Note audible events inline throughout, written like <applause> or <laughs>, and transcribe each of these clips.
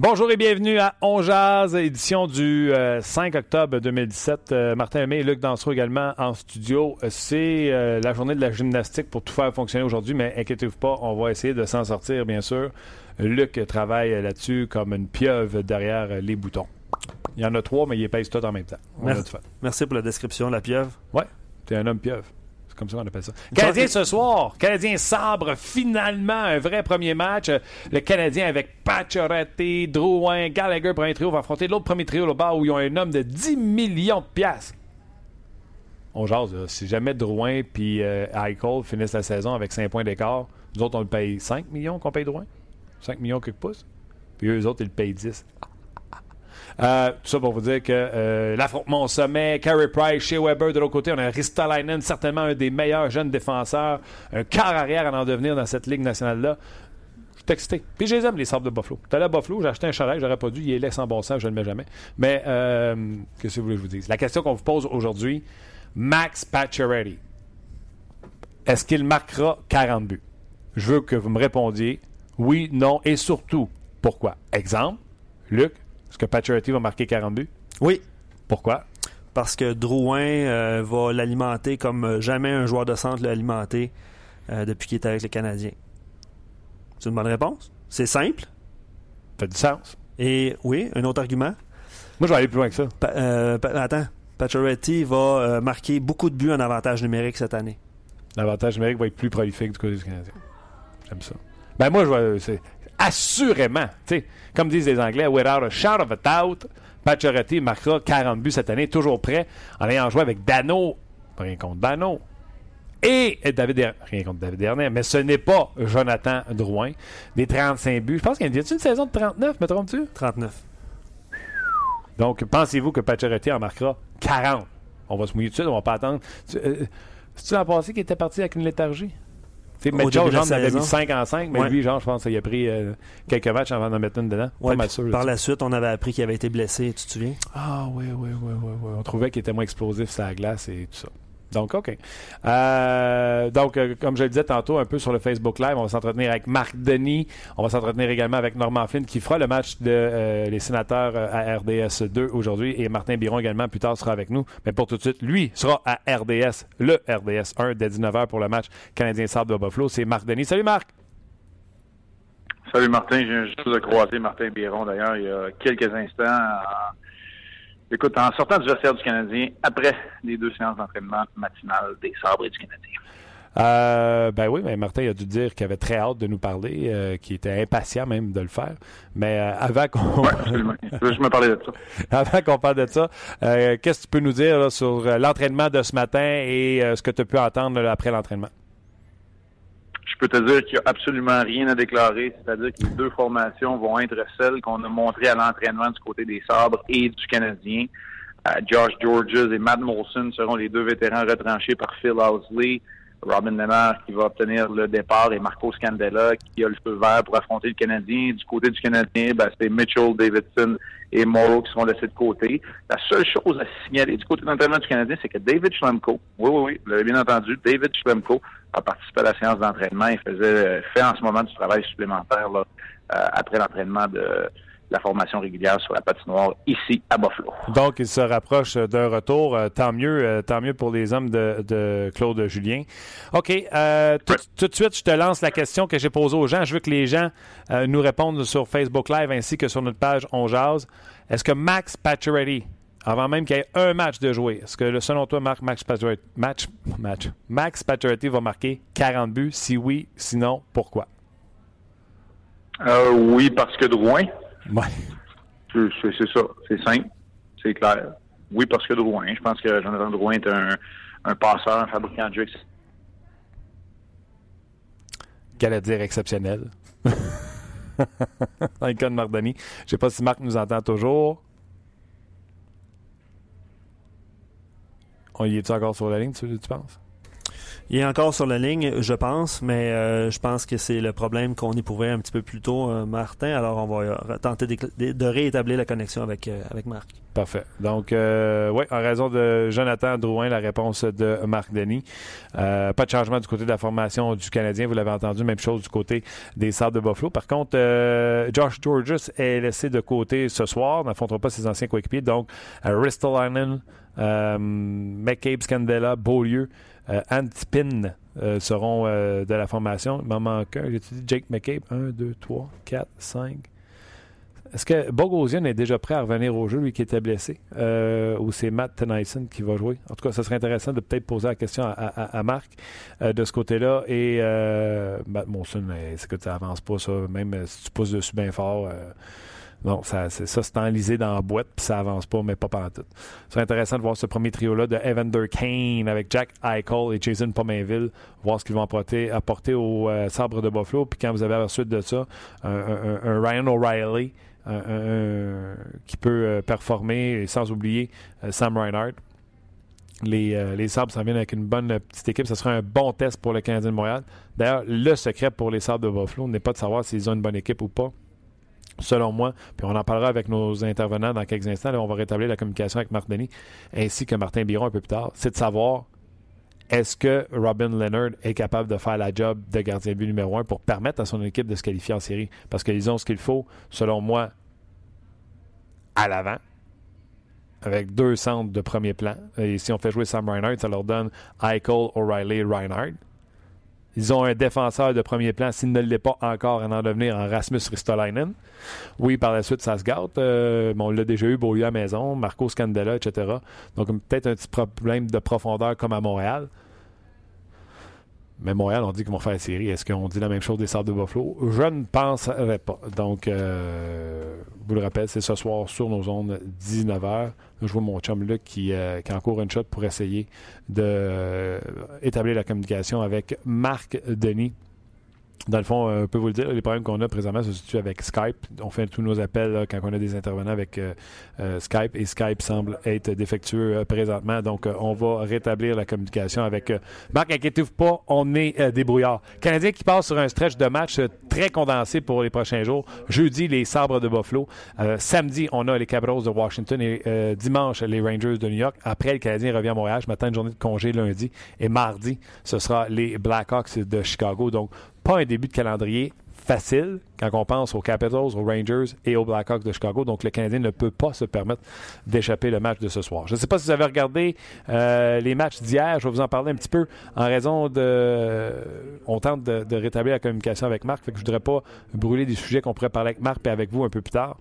Bonjour et bienvenue à On Jazz, édition du 5 euh, octobre 2017. Euh, Martin Aimé et Luc Dansereau également en studio. Euh, c'est la journée de la gymnastique pour tout faire fonctionner aujourd'hui, mais inquiétez-vous pas, on va essayer de s'en sortir, bien sûr. Luc travaille là-dessus comme une pieuvre derrière les boutons. Il y en a trois, mais il pèse tout en même temps. Merci, Merci pour la description, la pieuvre. Ouais, t'es un homme pieuvre comme ça qu'on appelle ça. Canadien ce soir. Canadien sabre finalement un vrai premier match. Le Canadien avec Pacioretty, Drouin, Gallagher, premier trio, va affronter l'autre premier trio là-bas où ils ont un homme de 10 millions de piastres. On jase, si jamais Drouin puis euh, Eichel finissent la saison avec 5 points d'écart, nous autres on le paye 5 millions qu'on paye Drouin? 5 millions quelques pouces? Puis eux autres, ils le payent 10. Euh, tout ça pour vous dire que euh, l'affrontement au sommet, Carey Price, chez Weber de l'autre côté, on a Ristolainen, certainement un des meilleurs jeunes défenseurs, un quart arrière à en devenir dans cette Ligue nationale-là. Je suis excité. Puis je les aime, les sables de Buffalo. T'as à Buffalo, j'ai acheté un chalet, j'aurais pas dû, il est laissé en bon sens, je ne le mets jamais. Mais, euh, qu'est-ce que vous voulez que je vous dise? La question qu'on vous pose aujourd'hui, Max Pacioretty, est-ce qu'il marquera 40 buts? Je veux que vous me répondiez oui, non et surtout pourquoi? Exemple, Luc, est-ce que Pacioretty va marquer 40 buts? Oui. Pourquoi? Parce que Drouin euh, va l'alimenter comme jamais un joueur de centre l'a alimenté euh, depuis qu'il est avec les Canadiens. C'est une bonne réponse? C'est simple. Ça fait du sens. Et oui, un autre argument. Moi, je vais aller plus loin que ça. Euh, attends. Pacioretty va marquer beaucoup de buts en avantage numérique cette année. L'avantage numérique va être plus prolifique du côté du Canadien. J'aime ça. Ben moi, je vois, assurément, comme disent les Anglais, without a shot of a doubt, Pacioretty marquera 40 buts cette année, toujours prêt, en ayant joué avec Dano, rien contre Dano, et David rien contre David Dernier, mais ce n'est pas Jonathan Drouin, des 35 buts. Je pense qu'il y a une saison de 39, me trompes-tu? 39. Donc, pensez-vous que Pacioretty en marquera 40? On va se mouiller tout de suite, on va pas attendre. Euh, C'est-tu l'an passé qu'il était parti avec une léthargie? Mais Joe, genre, avait mis 5 en 5, mais lui, genre, je pense qu'il a pris euh, quelques matchs avant d'en mettre une dedans. Ouais, par la suite, on avait appris qu'il avait été blessé, tu te souviens? Ah oui, oui, oui, oui, oui. On trouvait qu'il était moins explosif sur la glace et tout ça. Donc, OK. Euh, donc, euh, comme je le disais tantôt, un peu sur le Facebook Live, on va s'entretenir avec Marc Denis. On va s'entretenir également avec Norman Flynn qui fera le match de euh, les sénateurs à RDS 2 aujourd'hui. Et Martin Biron également, plus tard, sera avec nous. Mais pour tout de suite, lui sera à RDS, le RDS 1 dès 19h pour le match Canadien-Sable de Buffalo. C'est Marc Denis. Salut Marc! Salut Martin, viens juste de croiser Martin Biron d'ailleurs il y a quelques instants. Écoute, en sortant du vestiaire du Canadien, après les deux séances d'entraînement matinales des Sabres et du Canadien. Euh, ben oui, mais Martin a dû dire qu'il avait très hâte de nous parler, euh, qu'il était impatient même de le faire. Mais euh, avant qu'on. <laughs> je me parlais de ça. avant qu'on parle de ça, qu'est-ce que tu peux nous dire sur l'entraînement de ce matin et ce que tu as pu entendre après l'entraînement? Je peux te dire qu'il n'y a absolument rien à déclarer, c'est-à-dire que les deux formations vont être celles qu'on a montrées à l'entraînement du côté des Sabres et du Canadien. Euh, Josh Georges et Matt Molson seront les deux vétérans retranchés par Phil Housley. Robin Lemar qui va obtenir le départ et Marco Scandella qui a le feu vert pour affronter le Canadien. Du côté du Canadien, ben, c'est Mitchell, Davidson et Morrow qui seront laissés de côté. La seule chose à signaler du côté de l'entraînement du Canadien, c'est que David Schlemko, oui, oui, oui, vous l'avez bien entendu, David Schlemko a participé à la séance d'entraînement et faisait, fait en ce moment du travail supplémentaire là, euh, après l'entraînement de la formation régulière sur la patinoire ici à Buffalo. Donc, il se rapproche d'un retour. Euh, tant mieux, euh, tant mieux pour les hommes de, Claude Julien. OK. Euh, tout, de suite, je te lance la question que j'ai posée aux gens. Je veux que les gens nous répondent sur Facebook Live ainsi que sur notre page On Jazz. Est-ce que Max Pacioretty, avant même qu'il y ait un match de jouer, est-ce que selon toi, Marc, Max Pacioretty, match, match, Max Pacioretty va marquer 40 buts? Si oui, sinon, pourquoi? oui, parce que Drouin. Ouais. C'est ça. C'est simple. C'est clair. oui, parce que Drouin. Je pense que Jonathan Drouin est un, un passeur, un fabricant de jeux. Qu'allait dire exceptionnel. <laughs> Dans le cas de. Je ne sais pas si Marc nous entend toujours. On y est-tu encore sur la ligne, tu, tu penses? Il est encore sur la ligne, je pense, mais euh, je pense que c'est le problème qu'on éprouvait un petit peu plus tôt, euh, Martin. Alors, on va euh, tenter de, de réétablir la connexion avec, avec Marc. Parfait. Donc, oui, en raison de Jonathan Drouin, la réponse de Marc Denis. pas de changement du côté de la formation du Canadien, vous l'avez entendu, même chose du côté des Sables de Buffalo. Par contre, Josh Georges est laissé de côté ce soir, n'affrontera pas ses anciens coéquipiers. Donc, Ristolainen, McCabe, Scandella, Beaulieu, Antipin euh, seront euh, de la formation. Il m'en manque un. J'ai dit Jake McCabe? 1, 2, 3, 4, 5. Est-ce que Bogosian est déjà prêt à revenir au jeu, lui qui était blessé, ou c'est Matt Tennyson qui va jouer? En tout cas, ce serait intéressant de peut-être poser la question à, Marc de ce côté-là. Et Matt Monson, c'est que ça avance pas, ça. Même si tu pousses dessus bien fort, Bon, ça, c'est, ça, enlisé dans la boîte, puis ça avance pas, mais pas pendant tout. C'est intéressant de voir ce premier trio-là de Evander Kane avec Jack Eichel et Jason Pomainville, voir ce qu'ils vont apporter, apporter au euh, sabre de Buffalo. Puis quand vous avez à la suite de ça, un, Ryan O'Reilly qui peut euh, performer, et sans oublier euh, Sam Reinhardt. Les, les Sabres s'en viennent avec une bonne petite équipe. Ce sera un bon test pour le Canadien de Montréal. D'ailleurs, le secret pour les Sabres de Buffalo n'est pas de savoir s'ils ont une bonne équipe ou pas selon moi, puis on en parlera avec nos intervenants dans quelques instants, on va rétablir la communication avec Marc Denis ainsi que Martin Biron un peu plus tard, c'est de savoir est-ce que Robin Leonard est capable de faire la job de gardien but numéro un pour permettre à son équipe de se qualifier en série? Parce qu'ils ont ce qu'il faut, selon moi, à l'avant, avec deux centres de premier plan. Et si on fait jouer Sam Reinhardt, ça leur donne Eichel, O'Reilly, Reinhardt. Ils ont un défenseur de premier plan, s'il ne l'est pas encore, à en devenir en Rasmus Ristolainen. Oui, par la suite, ça se gâte. Euh, on l'a déjà eu, Beaulieu à maison, Marco Scandella, etc. Donc, peut-être un petit problème de profondeur comme à Montréal. Mais Montréal, on dit qu'ils vont faire la série. Est-ce qu'on dit la même chose des Sables de Buffalo? Je ne penserais pas. Donc, euh, vous le rappelle, c'est ce soir sur nos zones 19h. Je vois mon chum Luc qui, euh, qui encourt une shot pour essayer d'établir la communication avec Marc Denis dans le fond, euh, on peut vous le dire, les problèmes qu'on a présentement se situent avec Skype. On fait tous nos appels quand on a des intervenants avec euh, euh, Skype et Skype semble être défectueux présentement. Donc, on va rétablir la communication avec Marc. Inquiétez-vous pas, on est débrouillard. Canadien qui passe sur un stretch de match très condensé pour les prochains jours. Jeudi, les Sabres de Buffalo. samedi, on a les Capitals de Washington et dimanche, les Rangers de New York. Après, le Canadien revient à Montréal. Je m'attends une journée de congé lundi. Et mardi, ce sera les Blackhawks de Chicago. Donc, pas un début de calendrier facile quand on pense aux Capitals, aux Rangers et aux Blackhawks de Chicago. Donc, le Canadien ne peut pas se permettre d'échapper le match de ce soir. Je ne sais pas si vous avez regardé euh, les matchs d'hier. Je vais vous en parler un petit peu en raison de... On tente de, rétablir la communication avec Marc. Fait que je ne voudrais pas brûler des sujets qu'on pourrait parler avec Marc et avec vous un peu plus tard.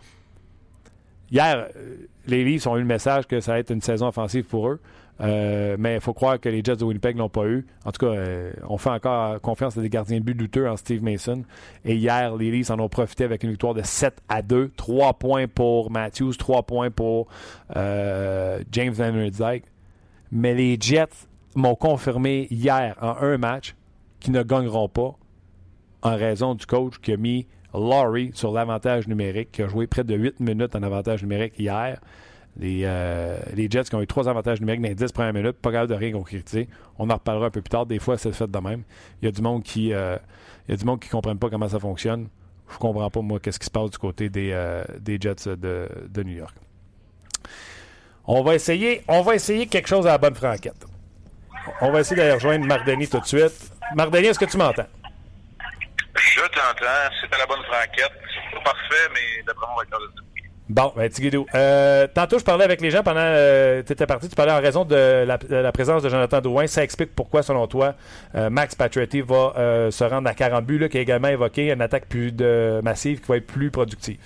Hier, euh, les Leafs ont eu le message que ça va être une saison offensive pour eux. Euh, mais il faut croire que les Jets de Winnipeg l'ont pas eu. En tout cas, euh, on fait encore confiance à des gardiens de but douteux en Steve Mason. Et hier, les Leafs en ont profité avec une victoire de 7 à 2. 3 points pour Matthews, 3 points pour euh, James Van. Mais les Jets m'ont confirmé hier en un match qu'ils ne gagneront pas en raison du coach qui a mis Laurie sur l'avantage numérique, qui a joué près de 8 minutes en avantage numérique hier. Euh, les, Jets qui ont eu trois avantages numériques dans les 10 premières minutes, pas capable de rien concrétiser. On en reparlera un peu plus tard. Des fois, c'est fait de même. Il y a du monde qui euh, il y a du monde qui ne comprenne pas comment ça fonctionne. Je comprends pas, moi, qu'est-ce qui se passe du côté des, euh, des Jets de, de, New York. On va essayer, on va essayer quelque chose à la bonne franquette. On va essayer d'aller rejoindre Mardeni tout de suite. Mardeni, est-ce que tu m'entends? Je t'entends. C'est à la bonne franquette. C'est pas parfait, mais d'après moi, on va être Bon, ben, Tigidou. Euh, tantôt, je parlais avec les gens pendant euh, tu étais parti. Tu parlais en raison de la, présence de Jonathan Drouin. Ça explique pourquoi, selon toi, euh, Max Pacioretty va euh, se rendre à 40 buts, là, qui a également évoqué une attaque plus de, massive qui va être plus productive.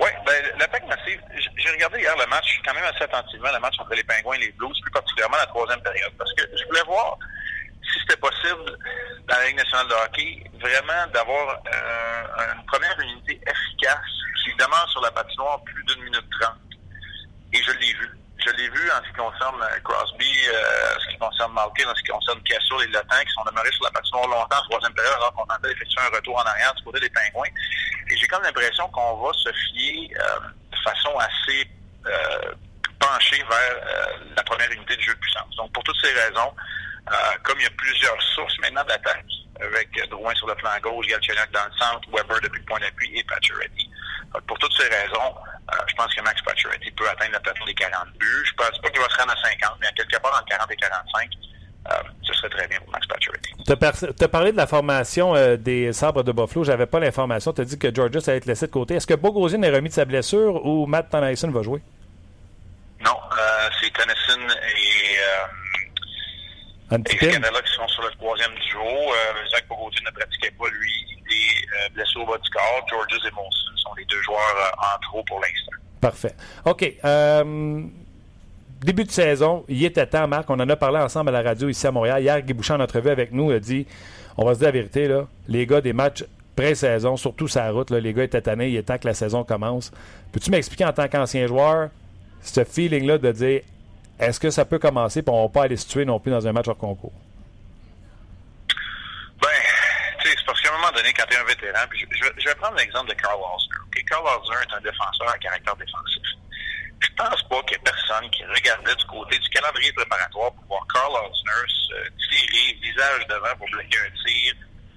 Oui, ben, l'attaque massive. J'ai regardé hier le match, quand même assez attentivement, le match entre les Pingouins et les Blues, plus particulièrement la troisième période. Parce que je voulais voir si c'était possible dans la Ligue nationale de hockey, vraiment d'avoir une première unité efficace qui demeure sur la patinoire plus d'une minute trente. et je l'ai vu. Je l'ai vu en ce qui concerne Crosby, en ce qui concerne Malkin, en ce qui concerne Cassel et Latin, qui sont demeurés sur la patinoire longtemps en troisième période, alors qu'on tentait d'effectuer un retour en arrière du côté des Pingouins. Et j'ai comme l'impression qu'on va se fier de façon assez penchée vers la première unité de jeu de puissance. Donc, pour toutes ces raisons, comme il y a plusieurs sources maintenant d'attaque, avec Drouin sur le flanc gauche, Galchenyuk dans le centre, Weber depuis le point d'appui et Pacioretty. Pour toutes ces raisons, euh, je pense que Max Pacioretty peut atteindre la plateau des 40 buts. Je ne pense pas qu'il va se rendre à 50, mais à quelque part entre 40 et 45, euh, ce serait très bien pour Max Pacioretty. Tu as, parlé de la formation euh, des sabres de Buffalo. J'avais pas l'information. Tu as dit que Georges allait être laissé de côté. Est-ce que Bogosian est remis de sa blessure ou Matt Tanaisen va jouer? Non, c'est Tennyson et les Canada qui sont sur le troisième duo. Euh, Zach ne pratiquait pas, lui. Il est euh, blessé au bas du corps. Georges et Molson sont les deux joueurs euh, en trop pour l'instant. Parfait. OK. début de saison, il était temps, Marc. On en a parlé ensemble à la radio ici à Montréal. Hier, Guy Bouchard, en entrevue avec nous, a dit on va se dire la vérité, là, les gars des matchs pré-saison, surtout sa route, là, les gars étaient tannés, il est temps que la saison commence. Peux-tu m'expliquer en tant qu'ancien joueur ce feeling-là de dire est-ce que ça peut commencer et on ne pas aller se tuer non plus dans un match hors concours? Ben, tu sais, c'est parce qu'à un moment donné, quand tu es un vétéran, puis je, vais prendre l'exemple de Carl Osner. Carl Osner est un défenseur à caractère défensif. Je pense pas qu'il y ait personne qui regardait du côté du calendrier préparatoire pour voir Carl Osner se tirer visage devant pour bloquer un tir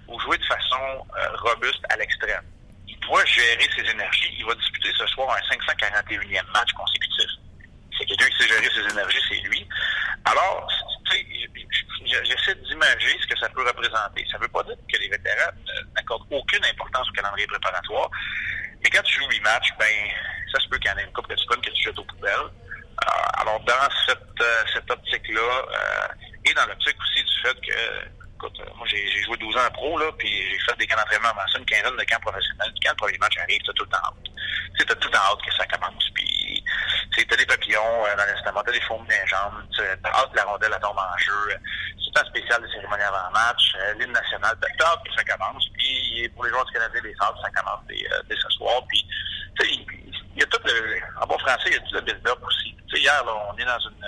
ou jouer de façon euh, robuste à l'extrême. Il doit gérer ses énergies. Il va disputer ce soir un 541e match consécutif c'est quelqu'un qui sait gérer ses énergies, c'est lui. Alors, tu j'essaie d'imager ce que ça peut représenter. Ça ne veut pas dire que les vétérans n'accordent aucune importance au calendrier préparatoire, mais quand tu joues huit matchs, ben, ça se peut qu'il y en ait une coupe de secondes que tu jettes aux poubelles. Euh, alors, dans cette, euh, cette optique-là, euh, et dans l'optique aussi du fait que écoute, moi j'ai joué 12 ans en pro, là, puis j'ai fait des camps d'entraînement avant ça, une quinzaine de camps professionnels. Quand le premier match arrive, t'as tout le temps hâte. Tu t'as tout le temps hâte que ça commence. Puis, tu t'as des papillons euh, dans l'estomac, t'as des fourmis dans les jambes, t'as hâte la rondelle elle tombe en jeu. C'est un spécial des cérémonies avant-match, euh, l'hymne national, t'as que ça commence. Puis, pour les joueurs du Canadien des Sables, ça commence dès, euh, ce soir. Puis, il y a tout le, en bon français, il y a tout le build-up aussi. Hier, on est dans une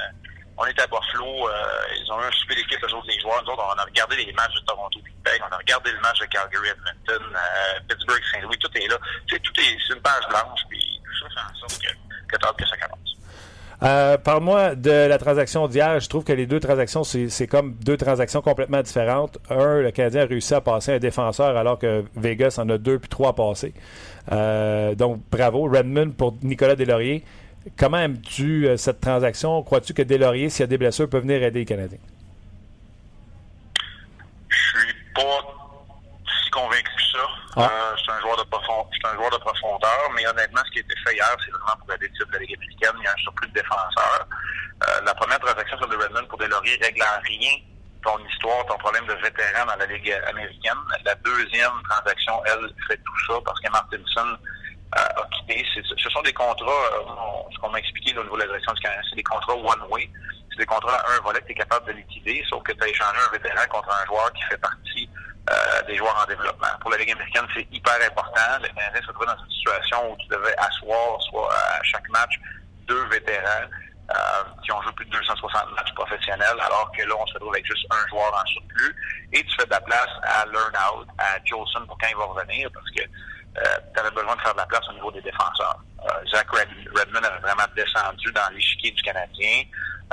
on était à Buffalo, euh, ils ont eu un super d'équipe, eux autres, les joueurs. Nous autres, on a regardé les matchs de Toronto Winnipeg, on a regardé le match de Calgary Edmonton, euh, Pittsburgh Saint-Louis, tout est là. Tout est, c'est une page blanche, puis tout ça fait en sorte que, que hâte que ça commence. Euh, Parle-moi de la transaction d'hier. Je trouve que les deux transactions, c'est comme deux transactions complètement différentes. Un, le Canadien a réussi à passer un défenseur alors que Vegas en a deux puis trois à passer. Euh, donc, bravo. Redmond pour Nicolas Delaurier. Comment aimes-tu euh, cette transaction? Crois-tu que Delaurier, s'il y a des blessures, peut venir aider les Canadiens? Je suis pas si convaincu que ça. Ah. Euh, c'est un, de un joueur de profondeur, mais honnêtement, ce qui a été fait hier, c'est vraiment pour aider le type de la Ligue américaine. Il y a un surplus de défenseurs. Euh, la première transaction sur le Redmond pour Delaurier règle en rien ton histoire, ton problème de vétéran dans la Ligue américaine. La deuxième transaction, elle, fait tout ça parce que Martinson a quitté. Ce sont des contrats, euh, ce qu'on m'a expliqué au niveau de la direction du Canada, c'est des contrats one-way. Des contrats un volet que tu es capable de liquider, sauf que tu as échangé un vétéran contre un joueur qui fait partie euh, des joueurs en développement. Pour la Ligue américaine, c'est hyper important. Le Canadien se trouve dans une situation où tu devais asseoir, soit à chaque match, deux vétérans euh, qui ont joué plus de 260 matchs professionnels, alors que là, on se retrouve avec juste un joueur en surplus. Et tu fais de la place à Learn-Out, à Jolson pour quand il va revenir, parce que euh, tu avais besoin de faire de la place au niveau des défenseurs. Euh, Zach Redmond avait vraiment descendu dans l'échiquier du Canadien.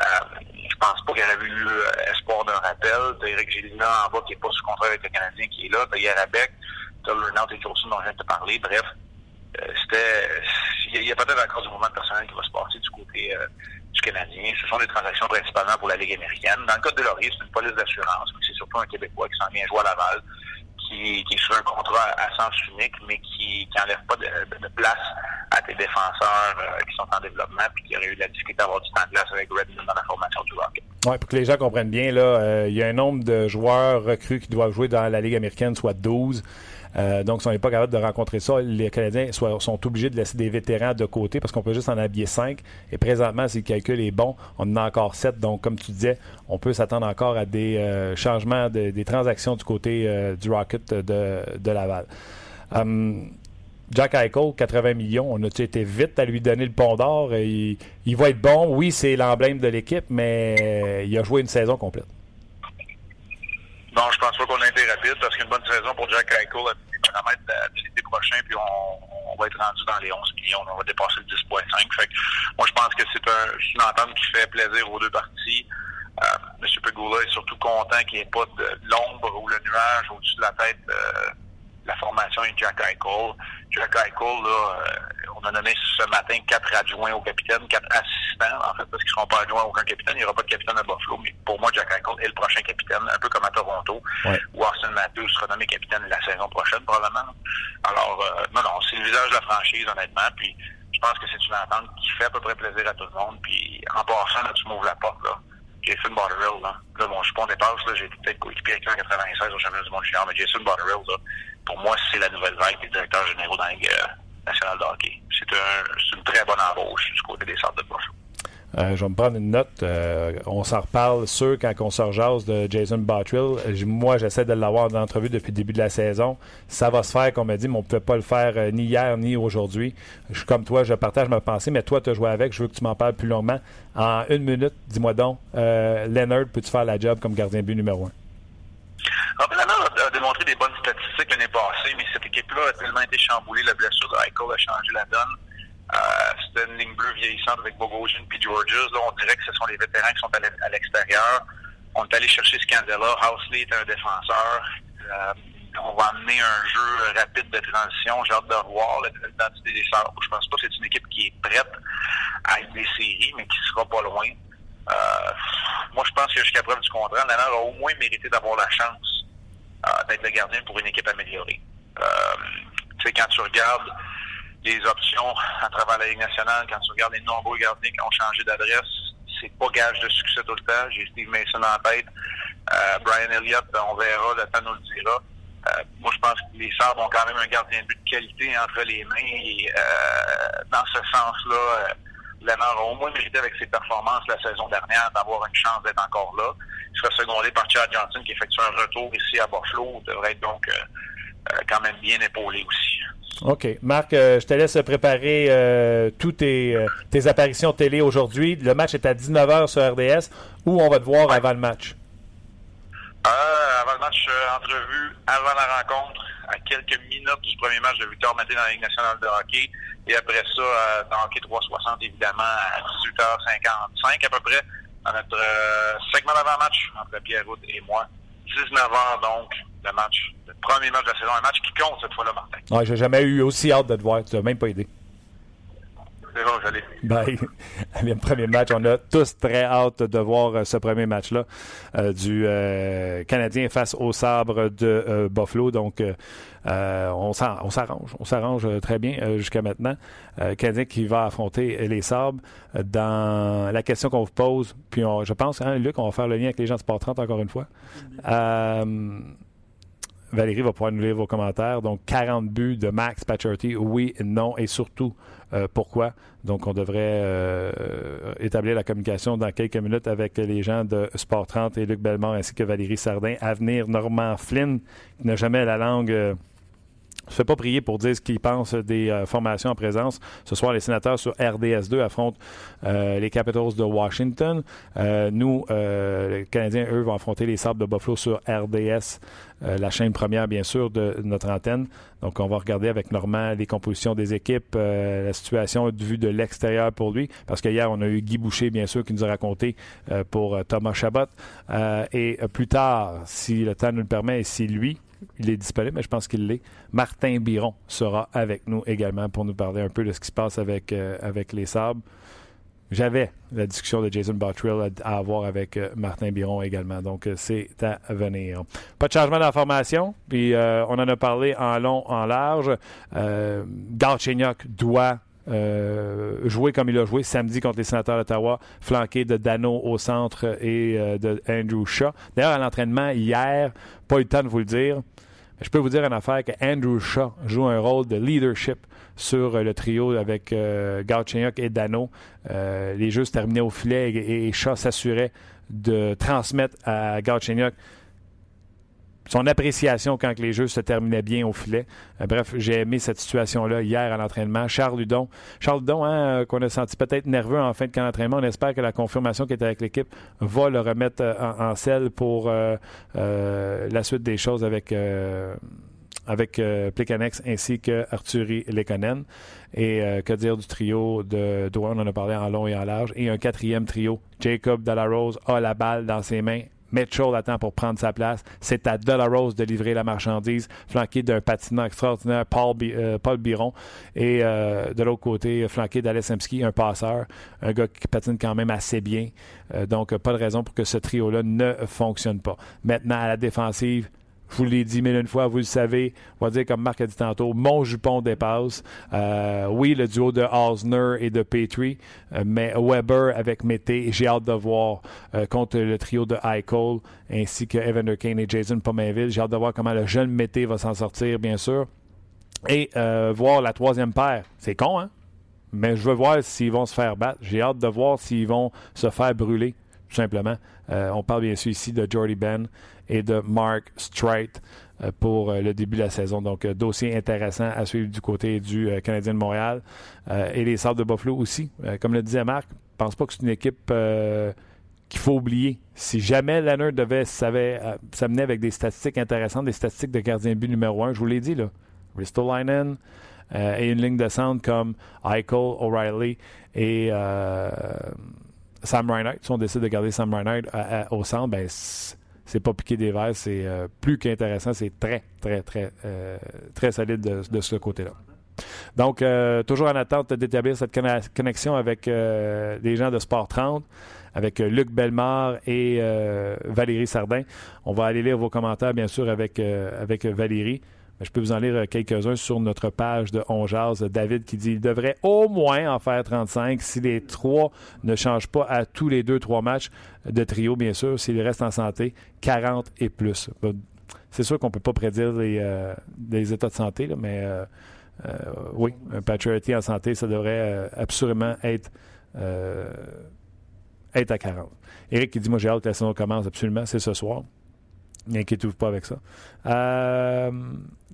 Euh, je pense pas qu'il avait eu euh, espoir d'un rappel. T'as Eric Gélina en bas qui n'est pas sous contrat avec le Canadien qui est là. T'as Yarabek, t'as Lernout et Jolson dont je viens de te parler. Bref, euh, c'était. Il y a, peut-être encore du mouvement personnel qui va se passer du côté du Canadien. Ce sont des transactions principalement pour la Ligue américaine. Dans le cas de Laurier, c'est une police d'assurance, mais c'est surtout un Québécois qui s'en vient jouer à Laval qui, est sur un contrat à sens unique, mais qui n'enlève pas de, place à tes défenseurs euh, qui sont en développement puis qui auraient eu la difficulté d'avoir du temps de place avec Redmond dans la formation du Rocket. Oui, pour que les gens comprennent bien, là, euh, il y a un nombre de joueurs recrues qui doivent jouer dans la Ligue américaine, soit 12. Euh, donc, si on n'est pas capable de rencontrer ça, les Canadiens sont obligés de laisser des vétérans de côté parce qu'on peut juste en habiller 5. Et présentement, si le calcul est bon, on en a encore 7. Donc, comme tu disais, on peut s'attendre encore à des changements, des transactions du côté du Rocket de, Laval. Hum, Jack Eichel, 80 millions, on a été vite à lui donner le pont d'or. Il, il, va être bon. Oui, c'est l'emblème de l'équipe, mais il a joué une saison complète. Non, je pense pas qu'on a été rapide parce qu'une bonne saison pour Jack Eichel a des paramètres de l'été prochain, puis on, va être rendu dans les 11 millions, on va dépasser le 10,5. Fait moi, je pense que c'est un, une entente qui fait plaisir aux deux parties. Euh, M. Pegula est surtout content qu'il n'y ait pas de l'ombre ou le nuage au-dessus de la tête la formation est Jack Eichel. Jack Eichel, là, euh, on a donné ce matin quatre adjoints au capitaine, quatre assistants, en fait, parce qu'ils ne seront pas adjoints à aucun capitaine. Il n'y aura pas de capitaine à Buffalo, mais pour moi, Jack Eichel est le prochain capitaine, un peu comme à Toronto, ouais. où Austin Matthews sera nommé capitaine la saison prochaine, probablement. Alors, euh, non, non, c'est le visage de la franchise, honnêtement, puis je pense que c'est une entente qui fait à peu près plaisir à tout le monde, puis en passant, là, tu m'ouvres la porte, là. Jason Botterill, là. Là, bon, je suis pas en dépasse, là. J'ai été peut-être coéquipier avec en 96 au championnat du monde junior, mais Jason Botterill, là, pour moi, c'est la nouvelle vague des directeurs généraux dans la Ligue nationale de hockey. C'est un, une très bonne embauche du côté des centres de Buffalo. Euh, je vais me prendre une note. Euh, on s'en reparle sûr quand on se rejase de Jason Bottrill. Moi, j'essaie de l'avoir dans l'entrevue depuis le début de la saison. Ça va se faire, comme on m'a dit, mais on ne pouvait pas le faire euh, ni hier ni aujourd'hui. Je suis comme toi, je partage ma pensée, mais toi, tu as joué avec. Je veux que tu m'en parles plus longuement. En une minute, dis-moi donc, euh, Leonard, peux-tu faire la job comme gardien but numéro un? Robin Leonard a, a, démontré des bonnes statistiques l'année passée, a tellement été chamboulée. La blessure de Eichel a changé la donne. Euh, c'était une ligne bleue vieillissante avec Bogosian puis Georges. Là, on dirait que ce sont les vétérans qui sont à l'extérieur. On est allé chercher Scandella. Housley est un défenseur. Euh, on va amener un jeu rapide de transition. J'ai hâte de voir l'identité des Sœurs. Je pense pas que c'est une équipe qui est prête à être des séries, mais qui sera pas loin. Euh, moi, je pense que jusqu'à preuve du contraire, Lanard a au moins mérité d'avoir la chance d'être le gardien pour une équipe améliorée. Euh, tu sais, quand tu regardes les options à travers la Ligue nationale, quand tu regardes les nombreux gardiens qui ont changé d'adresse, c'est pas gage de succès tout le temps. J'ai Steve Mason en tête. Euh, Brian Elliott, on verra, le temps nous le dira. Euh, moi, je pense que les Sabres ont quand même un gardien de but de qualité entre les mains. Et dans ce sens-là, Lennart a au moins mérité avec ses performances la saison dernière d'avoir une chance d'être encore là. Il sera secondé par Chad Johnson qui effectue un retour ici à Buffalo. Il devrait être donc quand même bien épaulé aussi. OK. Marc, euh, je te laisse préparer euh, toutes tes, euh, tes, apparitions télé aujourd'hui. Le match est à 19h sur RDS. Où on va te voir avant le match? avant le match, entrevue avant la rencontre, à quelques minutes du premier match de Victor Maté dans la Ligue nationale de hockey. Et après ça, dans Hockey 360, évidemment, à 18h55 à peu près, dans notre segment d'avant-match entre Pierre Route et moi. 19h donc, le match, le premier match de la saison, un match qui compte cette fois-là, Martin. Ouais, j'ai jamais eu aussi hâte de te voir, tu n'as même pas aidé. C'est bon, j'allais. Bye. <laughs> Le premier match, on a tous très hâte de voir ce premier match-là euh, du euh, Canadien face au sabre de euh, Buffalo. Donc, on s'arrange, on s'arrange très bien jusqu'à maintenant. Canadien qui va affronter les sabres. Dans la question qu'on vous pose, puis on, je pense, hein, Luc, on va faire le lien avec les gens de Sport 30 encore une fois. Valérie va pouvoir nous lire vos commentaires. Donc, 40 buts de Max Pacioretty, oui, non, et surtout, euh, pourquoi? Donc, on devrait euh, établir la communication dans quelques minutes avec les gens de Sport 30 et Luc Bellemare ainsi que Valérie Sardin. À venir, Normand Flynn, qui n'a jamais la langue... Euh, ne se fait pas prier pour dire ce qu'ils pensent des euh, formations en présence. Ce soir, les sénateurs sur RDS2 affrontent euh, les Capitals de Washington. Euh, nous, les Canadiens, eux, vont affronter les Sabres de Buffalo sur RDS, la chaîne première, bien sûr, de notre antenne. Donc, on va regarder avec Normand les compositions des équipes, la situation vue de l'extérieur pour lui. Parce que hier, on a eu Guy Boucher, bien sûr, qui nous a raconté pour Thomas Chabot. et plus tard, si le temps nous le permet et si lui, il est disponible, mais je pense qu'il l'est. Martin Biron sera avec nous également pour nous parler un peu de ce qui se passe avec, euh, avec les Sabres. J'avais la discussion de Jason Bottrill à, avoir avec euh, Martin Biron également. Donc, euh, c'est à venir. Pas de changement d'information. Puis, on en a parlé en long, en large. Euh, doit euh, jouer comme il a joué samedi contre les sénateurs d'Ottawa, flanqué de Dano au centre et euh, de Andrew Shaw. D'ailleurs, à l'entraînement hier, pas eu le temps de vous le dire, mais je peux vous dire une affaire que Andrew Shaw joue un rôle de leadership sur euh, le trio avec euh, Galchenyuk et Dano. Les jeux se terminaient au filet et, et Shaw s'assurait de transmettre à Galchenyuk son appréciation quand les jeux se terminaient bien au filet. Euh, bref, j'ai aimé cette situation-là hier à l'entraînement. Charles Ludon, Charles Ludon, hein, qu'on a senti peut-être nerveux en fin de camp d'entraînement. On espère que la confirmation qui était avec l'équipe va le remettre en, selle pour la suite des choses avec avec euh, ainsi que Arturi Lekonen. Et euh, que dire du trio de Douane, on en a parlé en long et en large. Et un quatrième trio, Jacob Delarose a la balle dans ses mains. Mitchell attend pour prendre sa place. C'est à Delarose de livrer la marchandise, flanqué d'un patinant extraordinaire, Paul, euh, Biron. Et euh, de l'autre côté, flanqué d'Alessimski, un passeur, un gars qui patine quand même assez bien. donc, pas de raison pour que ce trio-là ne fonctionne pas. Maintenant, à la défensive, je vous l'ai dit mille une fois, vous le savez. On va dire, comme Marc a dit tantôt, mon jupon dépasse. Euh, oui, le duo de Osner et de Petrie, euh, mais Weber avec Mété, j'ai hâte de voir euh, contre le trio de Eichel ainsi que Evander Kane et Jason Pomainville. J'ai hâte de voir comment le jeune Mété va s'en sortir, bien sûr. Et voir la troisième paire. C'est con, hein? Mais je veux voir s'ils vont se faire battre. J'ai hâte de voir s'ils vont se faire brûler, simplement. on parle bien sûr ici de Jordy Ben et de Mark Strait euh, pour euh, le début de la saison. Donc, euh, dossier intéressant à suivre du côté du Canadien de Montréal et les Sables de Buffalo aussi. comme le disait Marc, je ne pense pas que c'est une équipe qu'il faut oublier. Si jamais Leonard devait s'amener avec des statistiques intéressantes, des statistiques de gardien but numéro un, je vous l'ai dit, là, Ristolainen et une ligne de centre comme Eichel, O'Reilly et Sam Reinhardt, si on décide de garder Sam Reinhardt au centre, ben, c'est pas piqué des verres, c'est euh, plus qu'intéressant, c'est très, très, très, euh, très solide de, ce côté-là. Donc, euh, toujours en attente d'établir cette connexion avec les gens de Sport 30, avec Luc Bellemare et Valérie Sardin. On va aller lire vos commentaires, bien sûr, avec Valérie je peux vous en lire euh, quelques-uns sur notre page de On David qui dit il devrait au moins en faire 35 si les trois ne changent pas à tous les deux, trois matchs de trio, bien sûr, s'ils restent en santé, 40 et plus. C'est sûr qu'on ne peut pas prédire les, euh, états de santé, mais euh, oui, un Patriotty en santé, ça devrait absolument être, être à 40. Eric qui dit Moi, j'ai hâte que la saison commence, absolument, c'est ce soir. N'inquiétez-vous pas avec ça. Euh,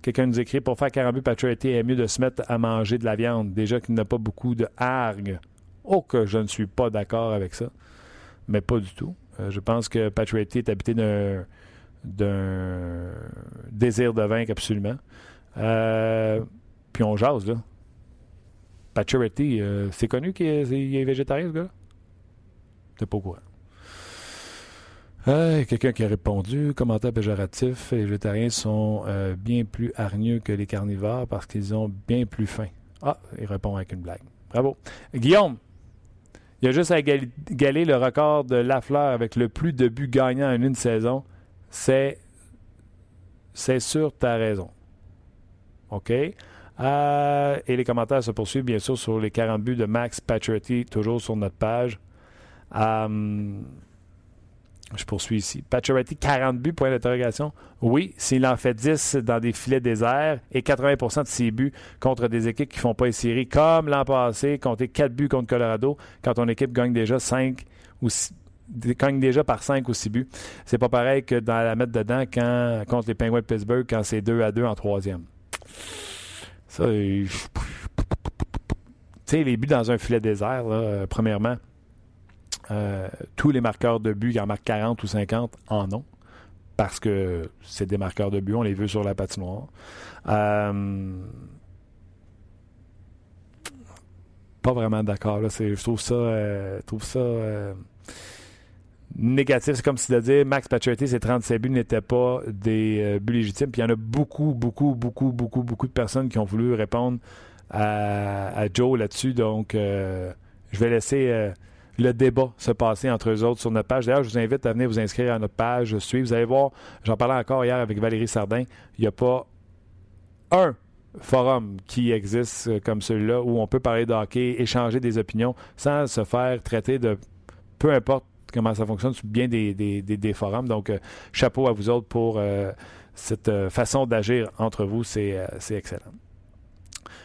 quelqu'un nous écrit pour faire 40 buts, Patrick est mieux de se mettre à manger de la viande. Déjà qu'il n'a pas beaucoup de hargue. Oh, que je ne suis pas d'accord avec ça. Mais pas du tout. Euh, je pense que Patrick est habité d'un, désir de vaincre absolument. Euh, puis on jase, là. Patrick, c'est connu qu'il est, végétarien, ce gars-là? T'es pas au courant. Quelqu'un qui a répondu, commentaire péjoratif, les végétariens sont euh, bien plus hargneux que les carnivores parce qu'ils ont bien plus faim. Ah, il répond avec une blague. Bravo. Guillaume, il a juste à égaler le record de Lafleur avec le plus de buts gagnants en une saison. C'est, c'est sûr, tu raison. OK? Euh, et les commentaires se poursuivent, bien sûr, sur les 40 buts de Max Pacioretty, toujours sur notre page. Euh, je poursuis ici. Pacioretty, 40 buts, point d'interrogation. Oui, s'il en fait 10 dans des filets déserts et 80% de ses buts contre des équipes qui ne font pas les séries, comme l'an passé, compter 4 buts contre Colorado, quand ton équipe gagne déjà 5 ou 6, gagne déjà par 5 ou 6 buts. C'est pas pareil que dans la mettre dedans quand, contre les Penguins de Pittsburgh quand c'est 2 à 2 en troisième. Ça, tu sais, les buts dans un filet désert, là, euh, premièrement, euh, tous les marqueurs de but qui en marquent 40 ou 50 en ont. Parce que c'est des marqueurs de but, on les veut sur la patinoire. Euh, pas vraiment d'accord. Je trouve ça, euh, négatif. C'est comme si de dire Max Pacioretty, ses 37 buts n'étaient pas des buts légitimes. Puis il y en a beaucoup, beaucoup, beaucoup, beaucoup, beaucoup de personnes qui ont voulu répondre à, Joe là-dessus. Donc, je vais laisser le débat se passer entre eux autres sur notre page. D'ailleurs, je vous invite à venir vous inscrire à notre page, suivre. Vous allez voir, j'en parlais encore hier avec Valérie Sardin, il n'y a pas un forum qui existe euh, comme celui-là où on peut parler de hockey, échanger des opinions sans se faire traiter de peu importe comment ça fonctionne, bien des, des, forums. Donc, euh, chapeau à vous autres pour euh, cette façon d'agir entre vous, c'est excellent.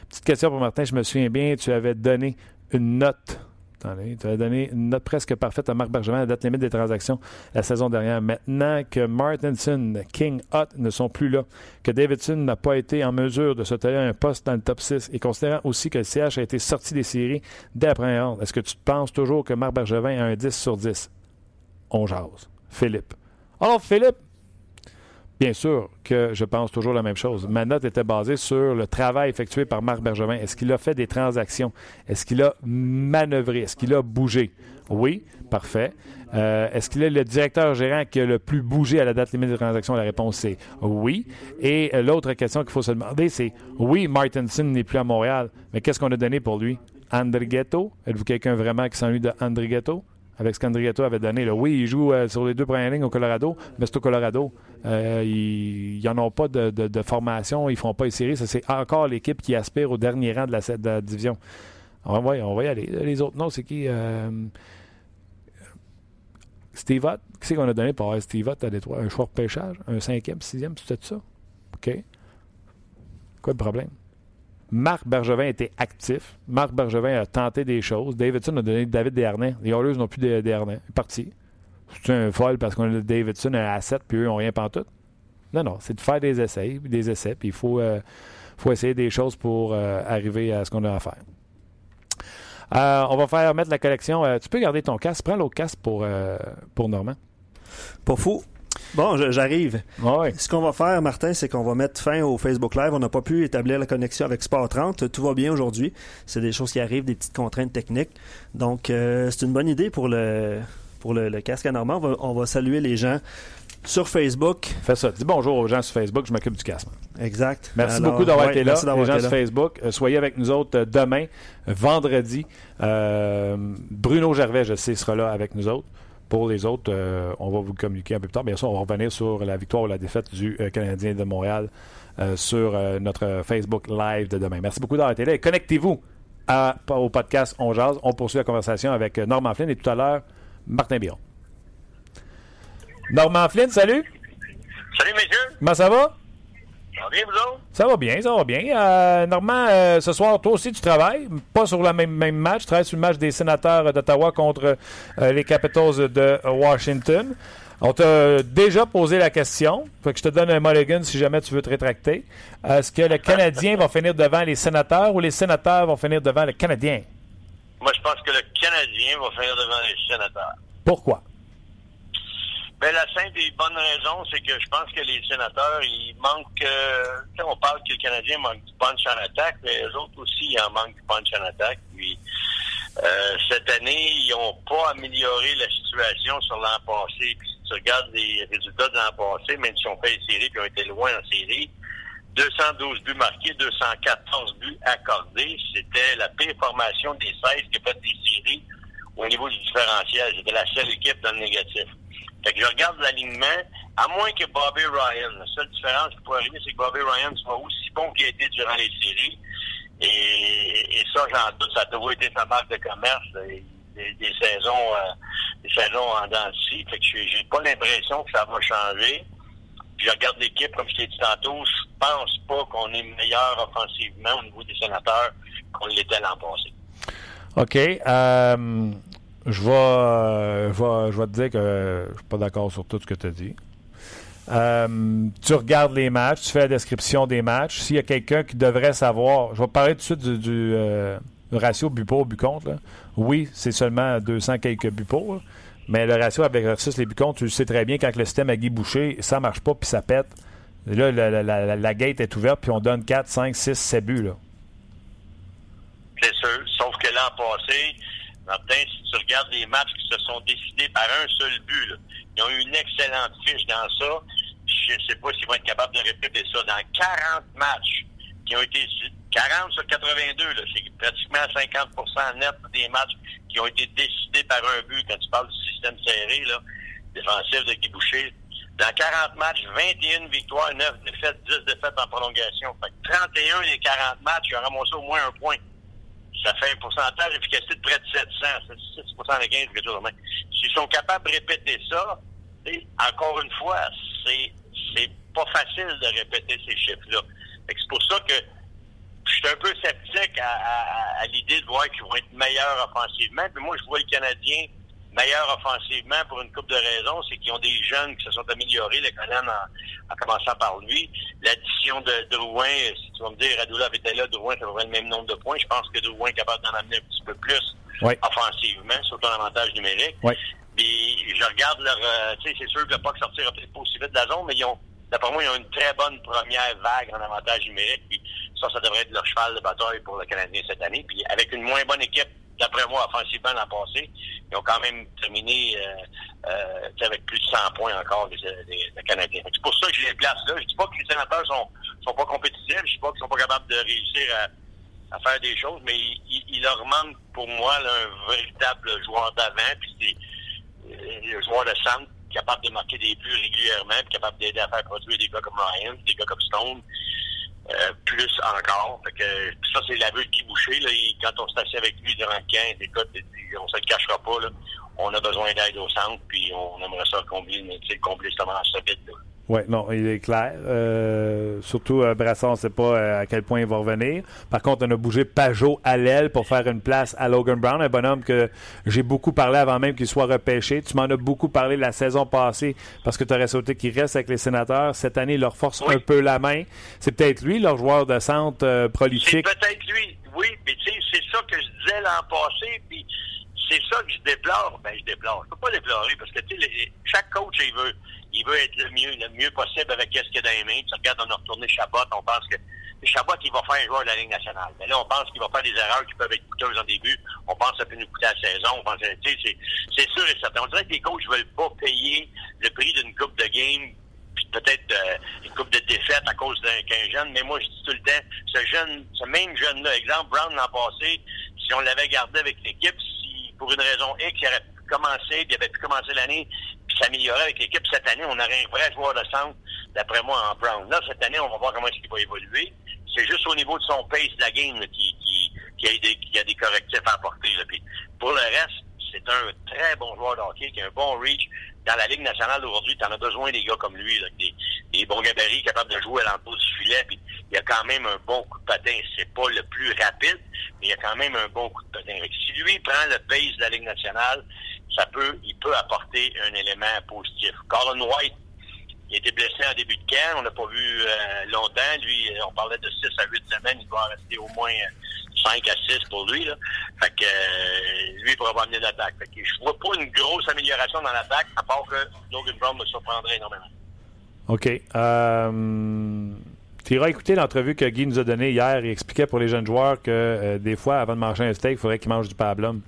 Petite question pour Martin, je me souviens bien, tu avais donné une note Tu as donné une note presque parfaite à Marc Bergevin à la date limite des transactions la saison dernière. Maintenant que Martinson, King, Hutt ne sont plus là, que Davidson n'a pas été en mesure de se tailler un poste dans le top 6 et considérant aussi que le CH a été sorti des séries dès la première est-ce que tu penses toujours que Marc Bergevin a un 10 sur 10? On jase. Philippe. Alors, Philippe, Bien sûr que je pense toujours la même chose. Ma note était basée sur le travail effectué par Marc Bergevin. Est-ce qu'il a fait des transactions? Est-ce qu'il a manœuvré? Est-ce qu'il a bougé? Oui, parfait. Euh, est-ce qu'il est le directeur gérant qui a le plus bougé à la date limite des transactions? La réponse c'est oui. Et l'autre question qu'il faut se demander, c'est oui, Martinson n'est plus à Montréal, mais qu'est-ce qu'on a donné pour lui? Andrighetto? Êtes-vous quelqu'un vraiment qui s'ennuie de Andrighetto? Avec ce qu'Andrietto avait donné. Oui, il joue euh, sur les deux premières lignes au Colorado, mais c'est au Colorado. Euh, ils n'en ont pas de, formation, ils ne font pas les séries. C'est encore l'équipe qui aspire au dernier rang de la, division. On va, y aller. Les autres non, c'est qui euh, Steve Ott? Qui c'est qu'on a donné pour Steve Ott à Détroit? Un choix de pêchage? Un cinquième, sixième, c'était ça? OK. Quoi le problème? Marc Bergevin était actif. Marc Bergevin a tenté des choses. Davidson a donné David Desharnais. Les Oilers n'ont plus de Desharnais. Il est parti. C'est un folle parce qu'on a Davidson à 7 puis eux n'ont rien tout. Non, non. C'est de faire des essais. Des essais. Puis il faut, euh, essayer des choses pour euh, arriver à ce qu'on a à faire. Euh, on va faire mettre la collection. tu peux garder ton casque. Prends l'autre casque pour, pour Normand. Pas fou. Bon, j'arrive. Ce qu'on va faire, Martin, c'est qu'on va mettre fin au Facebook Live. On n'a pas pu établir la connexion avec Sport 30. Tout va bien aujourd'hui. C'est des choses qui arrivent, des petites contraintes techniques. Donc, euh, c'est une bonne idée pour le, pour le, casque à Normand. On va, saluer les gens sur Facebook. Fais ça. Dis bonjour aux gens sur Facebook. Je m'occupe du casque. Exact. Merci beaucoup d'avoir été là. Les gens sur Facebook. Euh, soyez avec nous autres euh, demain, vendredi. Bruno Gervais, je sais, sera là avec nous autres. Pour les autres, euh, on va vous communiquer un peu plus tard. Bien sûr, on va revenir sur la victoire ou la défaite du euh, Canadien de Montréal euh, sur notre Facebook Live de demain. Merci beaucoup d'avoir été là. Connectez-vous au podcast On Jazz. On poursuit la conversation avec Norman Flynn et tout à l'heure, Martin Biron. Norman Flynn, salut. Salut, messieurs. Comment ça va? Ça va bien, vous Ça va bien, ça va bien. Euh, Normand, euh, ce soir, toi aussi, tu travailles. Pas sur le même, même match. Tu travailles sur le match des sénateurs d'Ottawa contre euh, les Capitals de Washington. On t'a déjà posé la question. Fait que je te donne un mulligan si jamais tu veux te rétracter. Est-ce que le Canadien <laughs> va finir devant les sénateurs ou les sénateurs vont finir devant le Canadien? Moi, je pense que le Canadien va finir devant les sénateurs. Pourquoi? Ben, la simple et bonne raison, c'est que je pense que les sénateurs, ils manquent, euh, on parle que le Canadien manque du punch en attaque, mais eux autres aussi, ils en manquent du punch en attaque. Puis, euh, cette année, ils n'ont pas amélioré la situation sur l'an passé. Puis, si tu regardes les résultats de l'an passé, même si on fait les séries puis on était loin en série, 212 buts marqués, 214 buts accordés. C'était la pire formation des 16 qui a fait des séries au niveau du différentiel. C'était la seule équipe dans le négatif. Fait que je regarde l'alignement, à moins que Bobby Ryan, la seule différence qui pourrait arriver, c'est que Bobby Ryan soit aussi bon qu'il a été durant les séries. Et, ça, j'en doute, ça a toujours été sa marque de commerce des, saisons euh, des saisons en dents Fait que j'ai pas l'impression que ça va changer. Puis je regarde l'équipe, comme je t'ai dit tantôt, je pense pas qu'on est meilleur offensivement au niveau des sénateurs qu'on l'était l'an passé. OK. Euh, je vais, euh, je, vais, te dire que je suis pas d'accord sur tout ce que tu as dit. Euh, tu regardes les matchs, tu fais la description des matchs. S'il y a quelqu'un qui devrait savoir, je vais parler tout de suite du, euh, ratio but pour, but contre. Oui, c'est seulement 200 quelques buts pour, mais le ratio avec versus les buts contre, tu le sais très bien, quand le système a Guy Boucher, ça marche pas puis ça pète. Là, la, la, gate est ouverte puis on donne 4, 5, 6, 7 buts. C'est sûr, sauf que l'an passé, Martin, si tu regardes les matchs qui se sont décidés par un seul but, ils ont eu une excellente fiche dans ça. Je ne sais pas s'ils vont être capables de répéter ça. Dans 40 matchs qui ont été 40 sur 82, c'est pratiquement 50% net des matchs qui ont été décidés par un but. Quand tu parles du système serré, défensif de Guy Boucher, dans 40 matchs, 21 victoires, 9 défaites, 10 défaites en prolongation. Fait 31 des 40 matchs, ils ont ramassé au moins un point ça fait un pourcentage d'efficacité de près de 700, 675, quelque chose de S'ils sont capables de répéter ça, encore une fois, c'est pas facile de répéter ces chiffres-là. C'est pour ça que je suis un peu sceptique à, l'idée de voir qu'ils vont être meilleurs offensivement. Puis moi, je vois le Canadien meilleur offensivement pour une couple de raisons. C'est qu'ils ont des jeunes qui se sont améliorés, le Canadien en, commençant par lui. L'addition de Drouin, si tu vas me dire, Radula été là, Drouin, ça aurait le même nombre de points. Je pense que Drouin est capable d'en amener un petit peu plus offensivement, surtout en avantage numérique. Puis je regarde leur... Euh, tu sais, c'est sûr que le POC sortira peut-être pas aussi vite de la zone, mais ils ont D'après moi, ils ont une très bonne première vague en avantage numérique. Puis ça, ça devrait être leur cheval de bataille pour le Canadien cette année. Puis avec une moins bonne équipe, d'après moi, offensivement l'an passé, ils ont quand même terminé euh, euh, avec plus de 100 points encore, les, les, Canadiens. C'est pour ça que je les place là. Je dis pas que les sénateurs sont, sont pas compétitifs. Je dis pas qu'ils sont pas capables de réussir à, faire des choses, mais il, leur manque pour moi un véritable joueur d'avant. Puis c'est euh, le joueur de centre capable de marquer des buts régulièrement, capable d'aider à faire produire des gars comme Ryan, des gars comme Stone. Euh, plus encore. Fait que, ça, c'est l'aveu de Guy Boucher. Là, quand on s'est assis avec lui durant le 15, écoute, on se le cachera pas. Là, on a besoin d'aide au centre, puis on aimerait ça combler, combler ce vide-là. Oui, non, il est clair. Euh, surtout, euh, Brasson, on ne sait pas euh, à quel point il va revenir. Par contre, on a bougé Pajot à l'aile pour faire une place à Logan Brown, un bonhomme que j'ai beaucoup parlé avant même qu'il soit repêché. Tu m'en as beaucoup parlé la saison passée parce que tu aurais sauté qu'il reste avec les sénateurs. Cette année, il leur force un peu la main. C'est peut-être lui, leur joueur de centre euh, prolifique. C'est peut-être lui, oui. Mais tu sais, c'est ça que je disais l'an passé. Puis c'est ça que je déplore. Ben, je déplore. Je peux pas déplorer parce que tu sais, chaque coach, il veut il veut être le mieux, le mieux possible avec ce qu'il a dans les mains. Tu regardes, on a retourné Chabot, on pense que Chabot, il va faire un joueur de la Ligue nationale. Mais là, on pense qu'il va faire des erreurs qui peuvent être coûteuses en début. On pense que ça peut nous coûter la saison. On pense, c'est sûr et certain. On dirait que les coachs ne veulent pas payer le prix d'une coupe de game puis peut-être euh, une coupe de défaite à cause d'un jeune. Mais moi, je dis tout le temps, ce jeune, ce même jeune-là, exemple, Brown l'an passé, si on l'avait gardé avec l'équipe, si pour une raison X, il aurait pu commencer, puis il avait pu commencer l'année, s'améliorer avec l'équipe. Cette année, on aurait un vrai joueur de centre, d'après moi, en Brown. Là, cette année, on va voir comment est-ce qu'il va évoluer. C'est juste au niveau de son pace de la game qui, qui, qui, a des, qui a des correctifs à apporter. Là. Puis, pour le reste, c'est un très bon joueur de hockey qui a un bon reach. Dans la Ligue nationale aujourd'hui, tu en as besoin des gars comme lui, là, des, des bons gabarits capables de jouer à l'entour du filet. Puis, il y a quand même un bon coup de patin. C'est pas le plus rapide, mais il y a quand même un bon coup de patin. Si lui prend le pace de la Ligue nationale, ça peut, il peut apporter un élément positif. Colin White, il été blessé en début de camp, on l'a pas vu euh, longtemps. Lui, on parlait de 6 à 8 semaines, il doit en rester au moins 5 à 6 pour lui. Là. Fait que euh, lui, pourra amener l'attaque. Fait que je vois pas une grosse amélioration dans l'attaque, à part que Logan Brown me surprendrait énormément. OK. Euh... Tu iras écouter l'entrevue que Guy nous a donnée hier. Il expliquait pour les jeunes joueurs que euh, des fois, avant de manger un steak, il faudrait qu'ils mangent du pablum.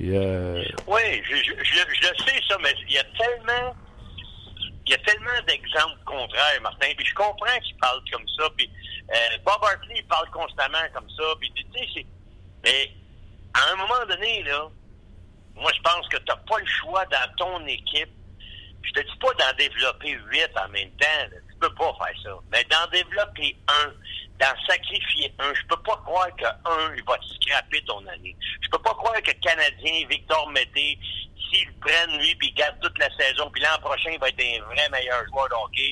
Euh... Oui, je, je, sais ça, mais il y a tellement il y a tellement d'exemples contraires, Martin. Puis je comprends qu'il parle comme ça. Puis euh, Bob Hartley parle constamment comme ça. Puis tu sais, mais à un moment donné là, moi je pense que tu n'as pas le choix dans ton équipe. Je te dis pas d'en développer huit en même temps. Là. Tu peux pas faire ça. Mais d'en développer un, d'en sacrifier un. Je peux pas croire qu'un, il va scraper ton année. Je peux pas croire que le Canadien, Victor Mété, s'il prenne lui puis garde toute la saison, puis l'an prochain, il va être un vrai meilleur joueur de.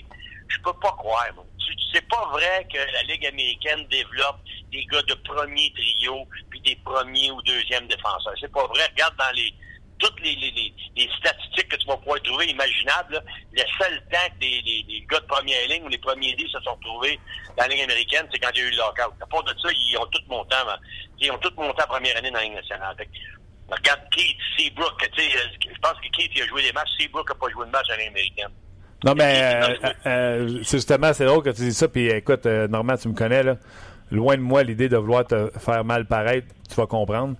Je peux pas croire, moi. C'est pas vrai que la Ligue américaine développe des gars de premier trio puis des premiers ou deuxièmes défenseurs. C'est pas vrai. Regarde dans les toutes les, les, les, statistiques que tu vas pouvoir trouver imaginables, le seul temps que les, gars de première ligne ou les premiers dix se sont retrouvés dans la ligne américaine, c'est quand il y a eu le lockout. À part de ça, ils ont tout monté ils ont tout monté en première année dans la ligne nationale. regarde Keith, Seabrook, tu sais, je pense que Keith il a joué des matchs, Seabrook n'a pas joué de match dans la ligne américaine. Non, mais euh, euh, justement, c'est drôle que tu dis ça. Puis écoute, euh, Normand, tu me connais, là. Loin de moi l'idée de vouloir te faire mal paraître, tu vas comprendre.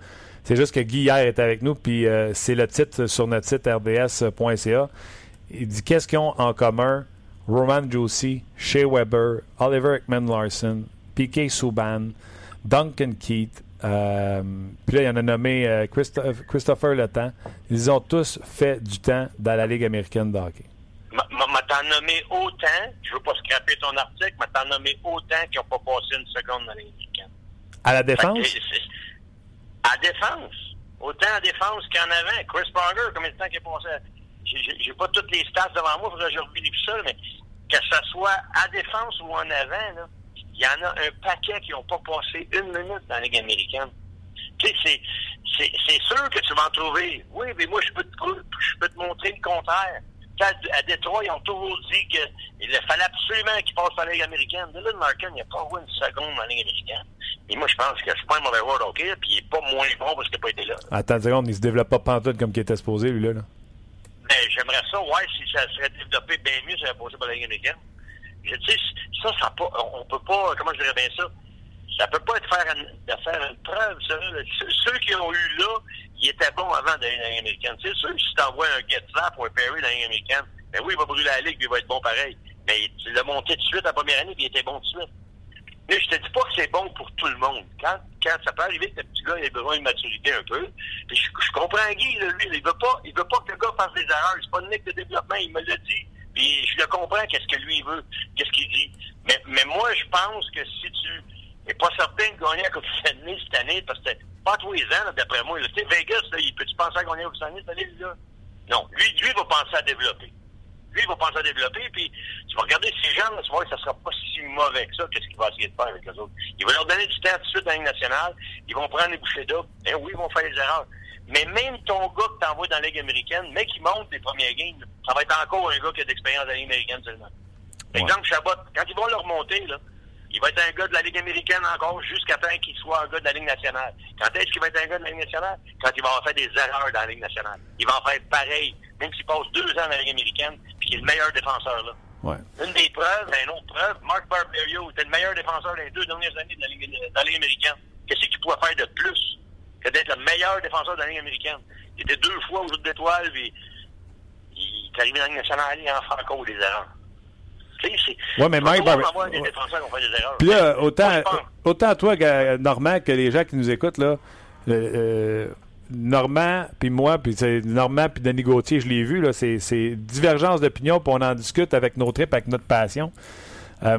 C'est juste que Guy hier est avec nous, puis euh, c'est le titre sur notre site rds.ca. Il dit qu'est-ce qu'ils ont en commun Roman Josie, Shea Weber, Oliver Ekman Larson, P.K. Subban, Duncan Keith, euh, puis là, il y en a nommé euh, Christophe, Christopher Le Temps. Ils ont tous fait du temps dans la Ligue américaine de hockey. M'a t'en nommé autant, je veux pas scraper ton article, m'a t'en nommé autant qui n'ont pas passé une seconde dans la Ligue américaine. À la défense? À défense. Autant à défense qu'en avant. Chris Parker, combien de temps qu'il est passé? J'ai pas toutes les stats devant moi, faudrait que je revérifie ça, mais que ce soit à défense ou en avant, il y en a un paquet qui n'ont pas passé une minute dans la Ligue américaine. C'est sûr que tu vas en trouver. Oui, mais moi, je peux te, je peux te montrer le contraire. À, Détroit, ils ont toujours dit qu'il fallait absolument qu'il passe par la Ligue américaine. Dylan Markin, il n'a pas joué une seconde dans la Ligue américaine. Et moi, je pense que c'est pas un mauvais joueur OK, puis il n'est pas moins bon parce qu'il n'a pas été là. Attends une seconde, il se développe pas pantoute comme il était supposé, lui, là. là. Ben, j'aimerais ça, ouais, si ça serait développé bien mieux, ça serait passé par la Ligue américaine. Je dis, ça, ça pas, on peut pas, comment je dirais bien ça? Ça peut pas être faire une, de faire une preuve, ça. Ceux qui ont eu là, ils étaient bons avant d'aller dans la Ligue américaine. C'est sûr que si tu envoies un Getzlaff ou un Perry dans la américaine, ben oui, il va brûler la Ligue, puis il va être bon pareil. Mais tu l'as monté tout de suite la première année, puis il était bon tout de suite. Mais je te dis pas que c'est bon pour tout le monde. Quand, quand ça peut arriver que le petit gars ait besoin de maturité un peu, puis je, comprends Guy, lui, il veut pas, il veut pas que le gars fasse des erreurs. C'est pas une ligue de développement, il me l'a dit. Puis je le comprends, qu'est-ce que lui veut, qu'est-ce qu'il dit. Mais, mais moi, je pense que si tu n'es pas certain de gagner à Coupe Stanley cette année, parce que pas tous les ans, d'après moi, tu sais, Vegas, là, il peut-tu penser à gagner Stanley cette année, là? Non. Lui, lui, il va penser à développer. Lui, il va penser à développer, puis tu vas regarder ces gens, là, tu vas voir que ça sera pas si mauvais que ça, qu'est-ce qu'il va essayer de faire avec les autres. Il va leur donner du temps tout de suite dans la Ligue nationale, ils vont prendre les bouchées d'eau, et oui, ils vont faire des erreurs. Mais même ton gars que t'envoies dans la Ligue américaine, mais qui monte les premiers games, ça va être encore un gars qui a d'expérience dans la Ligue américaine seulement. Ouais. Exemple, Chabot, quand ils vont le remonter, là, il va être un gars de la Ligue américaine encore jusqu'à temps qu'il soit un gars de la Ligue nationale. Quand est-ce qu'il va être un gars de la Ligue nationale? Quand il va avoir fait des erreurs dans la Ligue nationale. Il va en faire pareil, même s'il passe deux ans dans la Ligue américaine, puis qu'il est le meilleur défenseur là. Ouais. Une des preuves, une autre preuve, Mark Barberio était le meilleur défenseur les deux dernières années de la Ligue, dans la Ligue américaine. Qu'est-ce qu'il pouvait faire de plus que d'être le meilleur défenseur de la Ligue américaine? Il était deux fois au jeu d'étoiles, puis il est arrivé dans la Ligue nationale, il en fait encore des erreurs. Oui, mais Mike. Puis là, autant, autant toi, Normand, que les gens qui nous écoutent, là, euh, Normand, puis moi, puis Normand, puis Denis Gauthier, je l'ai vu, là, c'est, divergence d'opinion, puis on en discute avec nos tripes, avec notre passion. Euh,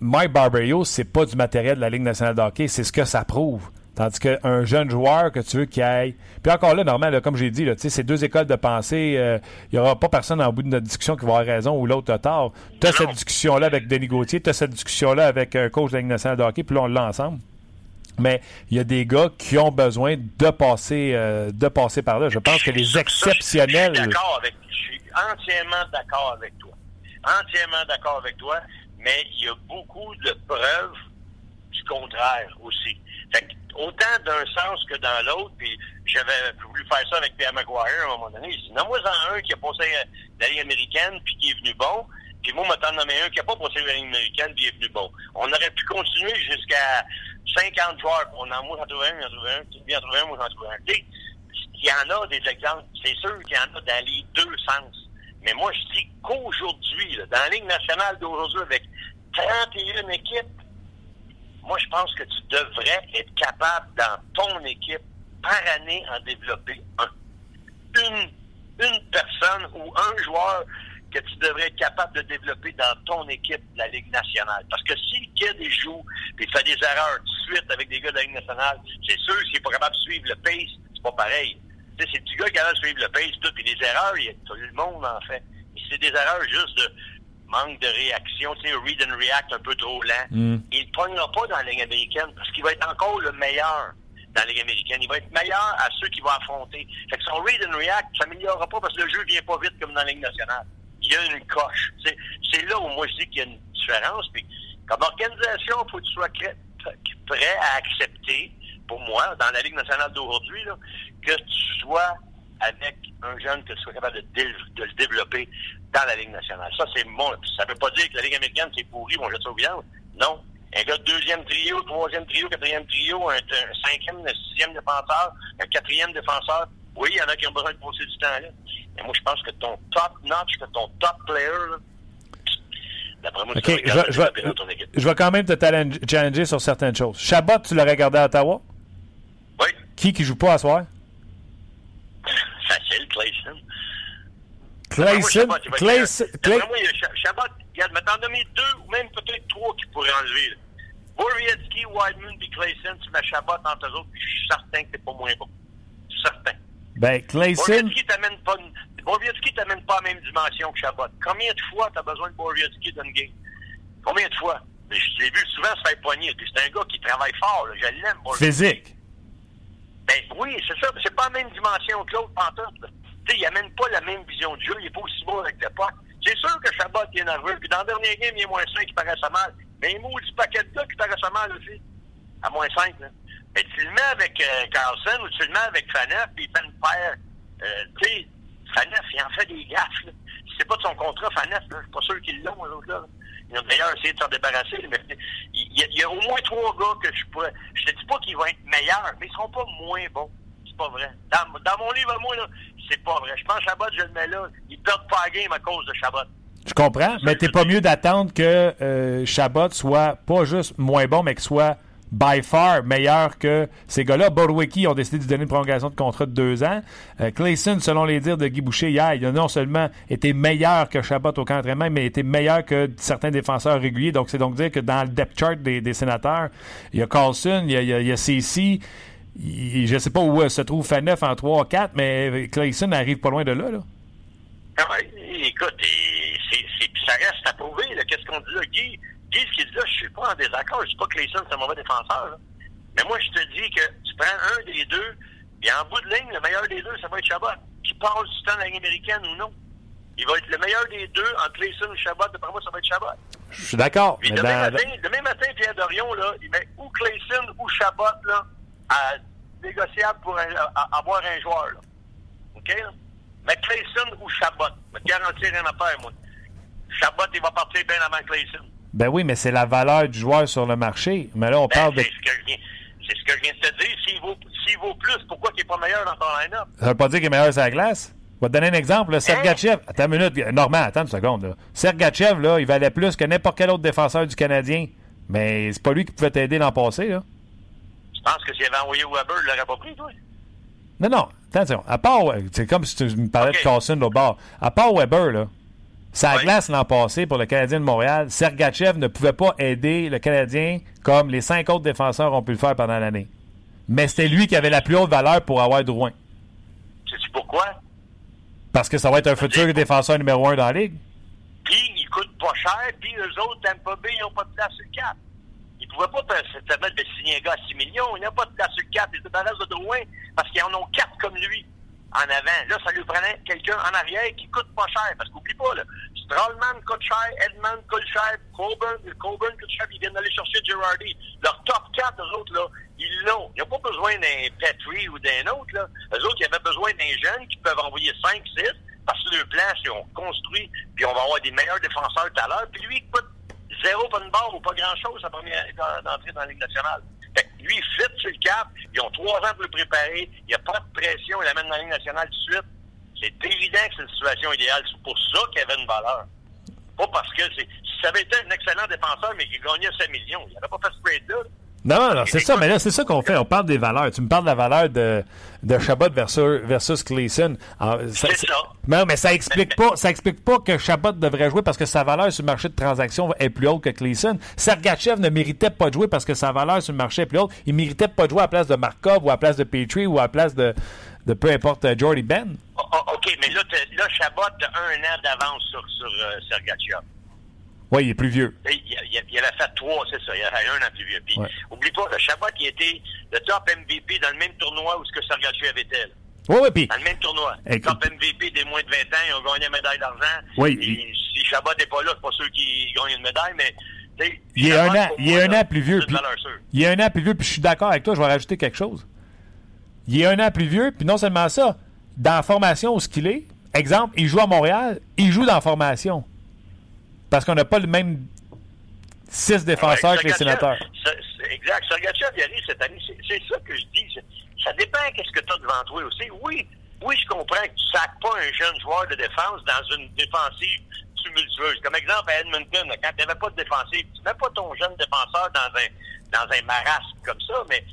Mike Barberio, c'est pas du matériel de la Ligue nationale de hockey, c'est ce que ça prouve. Tandis qu'un jeune joueur que tu veux qui aille. Puis encore là, normal, comme j'ai dit, là, c'est deux écoles de pensée. Il euh, n'y aura pas personne en bout de notre discussion qui va avoir raison ou l'autre a tort. Tu as cette discussion-là avec Denis Gauthier, tu as cette discussion-là avec un coach de nationale de hockey, puis là, on l'a ensemble. Mais il y a des gars qui ont besoin de passer, euh, de passer par là. Je pense que les exceptionnels. je suis d'accord avec Je suis entièrement d'accord avec toi. Entièrement d'accord avec toi. Mais il y a beaucoup de preuves du contraire aussi. Autant d'un sens que dans l'autre, puis j'avais voulu faire ça avec Pierre Maguire à un moment donné. Je dis, non, moi, en un qui a passé la Ligue américaine, puis qui est venu bon, puis moi, m'attends nommer un qui n'a pas passé la Ligue américaine, puis qui est venu bon. On aurait pu continuer jusqu'à 50 joueurs. On en, moi, j'en trouvais un, j'en trouvais un, tu en trouvé un, moi, j'en trouvais un. Il y en a des exemples. C'est sûr qu'il y en a dans les deux sens. Mais moi, je dis qu'aujourd'hui, dans la Ligue nationale d'aujourd'hui, avec 31 équipes, moi, je pense que tu devrais être capable, dans ton équipe, par année, en développer un. Une, une personne ou un joueur que tu devrais être capable de développer dans ton équipe de la Ligue nationale. Parce que si le kid joue et fait des erreurs tout de suite avec des gars de la Ligue nationale, c'est sûr s'il n'est pas capable de suivre le pace, c'est pas pareil. C'est le petit gars qui de suivre le pace, tout, puis des erreurs, il y a tout le monde en fait. c'est des erreurs juste de manque de réaction, tu sais, read and react un peu trop lent. Mm. Il ne pognera pas dans la Ligue américaine parce qu'il va être encore le meilleur dans la Ligue américaine. Il va être meilleur à ceux qu'il va affronter. Fait que son read and react ne s'améliorera pas parce que le jeu ne vient pas vite comme dans la Ligue nationale. Il y a une coche. C'est là où moi je dis qu'il y a une différence. Puis, comme organisation, il faut que tu sois prêt à accepter, pour moi, dans la Ligue nationale d'aujourd'hui, que tu sois avec un jeune que tu sois capable de, de le développer dans la Ligue nationale. Ça, c'est bon. Ça ne veut pas dire que la Ligue américaine, c'est pourri, on jette ça au viande. Non. Un gars de deuxième trio, troisième trio, quatrième trio, un, cinquième, un sixième défenseur, un quatrième défenseur. Oui, il y en a qui ont besoin de passer du temps là. Mais moi, je pense que ton top notch, que ton top player, là, d'après moi, okay, je, vais, je, je vais quand même te challenger sur certaines choses. Chabot, tu l'aurais gardé à Ottawa? Oui. Qui qui joue pas à soir? Facile, Clayson. Clayson? Clayson. Moi, a Chabot. Regarde, mais t'en donner deux ou même peut-être trois qui pourraient enlever. Borietzky, Wideman et Clayson, tu mets Chabot entre eux autres, puis je suis certain que t'es pas moins bon. Certain. Ben, Clayson. Borietzky t'amène pas, Borietzky t'amène pas la même dimension que Chabot. Combien de fois t'as besoin de Borietzky dans une game? Combien de fois? Je l'ai vu souvent se faire poigner. C'est un gars qui travaille fort. Là. Je l'aime. Physique. Ben oui, c'est ça. C'est pas la même dimension que l'autre, pantoute. Il amène pas la même vision du jeu. Il est pas aussi beau avec le pas. C'est sûr que Chabot est nerveux. Puis dans le dernier game, il est moins 5, il paraissait mal. Mais il du paquet de qui paraissait mal aussi. À moins 5, là. Mais tu le mets avec euh, Carlson ou tu le mets avec Faneuf, puis il fait une paire. Euh, tu sais, Faneuf, il en fait des gaffes. Là. C'est pas de son contrat, Faneuf. Je suis pas sûr qu'ils l'ont, eux là. Ont d'ailleurs essayé de s'en débarrasser. Mais il y, a, au moins trois gars que je pourrais. Je te dis pas qu'ils vont être meilleurs, mais ils seront pas moins bons. C'est pas vrai. Dans, dans mon livre, moi, là, c'est pas vrai. Je pense que Chabot, je le mets là. Ils perdent pas la game à cause de Chabot. Je comprends, mais t'es pas mieux d'attendre que euh, Chabot soit pas juste moins bon, mais qu'il soit by far meilleur que ces gars-là. Borwicki ont décidé de lui donner une prolongation de contrat de deux ans. Euh, Clayson, selon les dires de Guy Boucher hier, il a non seulement été meilleur que Chabot au camp d'entraînement, mais il a été meilleur que certains défenseurs réguliers. Donc, c'est donc dire que dans le depth chart des, sénateurs, il y a Carlson, il y a, il y a, CC, je ne sais pas où se trouve Faneuf en 3-4, mais Clayson n'arrive pas loin de là. là. Ah écoute, ça reste à prouver. Qu'est-ce qu'on dit là? Guy, Guy, ce qu'il dit là, je suis pas en désaccord. Je dis pas que Clayson, c'est un mauvais défenseur. Mais moi, je te dis que tu prends un des deux, et en bout de ligne, le meilleur des deux, ça va être Chabot. Qui passe du temps dans la ligne américaine ou non. Il va être le meilleur des deux entre Clayson et Chabot. D'après moi, ça va être Chabot. Je suis d'accord. Demain, matin, demain matin, Pierre Dorion, là, il met ou Clayson ou Chabot là, à négociable pour avoir un joueur. Là. OK? Mais Clayson ou Chabot. Je te garantis rien à faire, moi. Chabot, il va partir bien avant Clayson. Ben oui, mais c'est la valeur du joueur sur le marché. Mais là, on ben, parle de. C'est ce, que je viens de te dire. S'il vaut, vaut, plus, pourquoi il n'est pas meilleur dans ton line-up? Ça veut pas dire qu'il est meilleur sur la glace? Je vais te donner un exemple. Sergachev, hein? attends une minute. Normand, attends une seconde. Là. Sergachev, là, il valait plus que n'importe quel autre défenseur du Canadien. Mais c'est pas lui qui pouvait t'aider l'an passé. Là. Tu penses que s'il avait envoyé Weber, il l'aurait pas pris, toi? Non, non. Attention. À part, c'est comme si tu me parlais de Carson au bord. À part Weber, là, sa glace l'an passé pour le Canadien de Montréal, Sergachev ne pouvait pas aider le Canadien comme les cinq autres défenseurs ont pu le faire pendant l'année. Mais c'était lui qui avait la plus haute valeur pour avoir Drouin. Sais-tu pourquoi? Parce que ça va être un futur défenseur numéro un dans la ligue. Puis, il coûte pas cher, puis eux autres, Tampa Bay, ils n'ont pas de place sur le cap. Ils ne pouvaient pas se permettre de signer un gars à 6 millions. Ils n'ont pas de place sur le cap. Ils étaient dans l'âge de Drouin parce qu'ils en ont quatre comme lui en avant. Là, ça lui prenait quelqu'un en arrière qui coûte pas cher. Parce qu'oublie pas, là, Strollman coûte cher, Edmond coûte cher, Coburn, Coburn coûte cher, ils viennent d'aller chercher Girardi. Leur top 4, eux autres, là, ils l'ont. Ils n'ont pas besoin d'un Petrie ou d'un autre, là. Eux autres, ils avaient besoin d'un jeune qui peuvent envoyer 5, 6, parce que le plan, c'est on construit, puis on va avoir des meilleurs défenseurs tout à l'heure. Puis lui, il coûte zéro pas une barre ou pas grand-chose sa première entrée dans la Ligue nationale. Fait que lui, fit sur le cap. Ils ont trois ans pour le préparer. Il n'y a pas de pression. Il l'amène dans la Ligue nationale tout de suite. C'est évident que c'est une situation idéale. C'est pour ça qu'il avait une valeur. Pas parce que c'est. Si ça avait été un excellent défenseur, mais qu'il gagnait 5 millions, il n'aurait pas fait ce trade-là. Non, non, c'est ça, mais là, c'est ça qu'on fait. On parle des valeurs. Tu me parles de la valeur de, de Chabot versus, versus Clayson. C'est ça. Non, mais ça explique pas, ça explique pas que Chabot devrait jouer parce que sa valeur sur le marché de transaction est plus haute que Clayson. Sergachev ne méritait pas de jouer parce que sa valeur sur le marché est plus haute. Il méritait pas de jouer à la place de Markov ou à la place de Petrie ou à la place de, de peu importe euh, Jordy Ben. Oh, oh, OK, mais là, là Chabot a un an d'avance sur, sur euh, Sergachev. Oui, il est plus vieux. Il, il, il, avait fait trois, c'est ça. Il avait un an plus vieux. Puis, oublie pas, le Chabot, qui était le top MVP dans le même tournoi où ce que était. Là. Oui, oui, puis... Dans le même tournoi. Top MVP des moins de 20 ans, ils ont gagné une médaille d'argent. Oui. si Chabot n'est pas là, c'est pas sûr qu'il gagne une médaille, mais... Il est un an, il est un an plus vieux. Puis, il est un an plus vieux, puis je suis d'accord avec toi, je vais rajouter quelque chose. Il est un an plus vieux, puis non seulement ça, dans la formation où ce qu'il est, exemple, il joue à Montréal, il joue dans la formation. Parce qu'on n'a pas le même six défenseurs que les sénateurs. Exact. Sergachev, il arrive cette année. C'est ça que je dis. Ça dépend qu'est-ce que tu as devant toi aussi. Oui, oui, je comprends que tu ne sacs pas un jeune joueur de défense dans une défensive tumultueuse. Comme exemple à Edmonton, quand tu n'avais pas de défensive, tu ne mets pas ton jeune défenseur dans un, dans un marasme comme ça, mais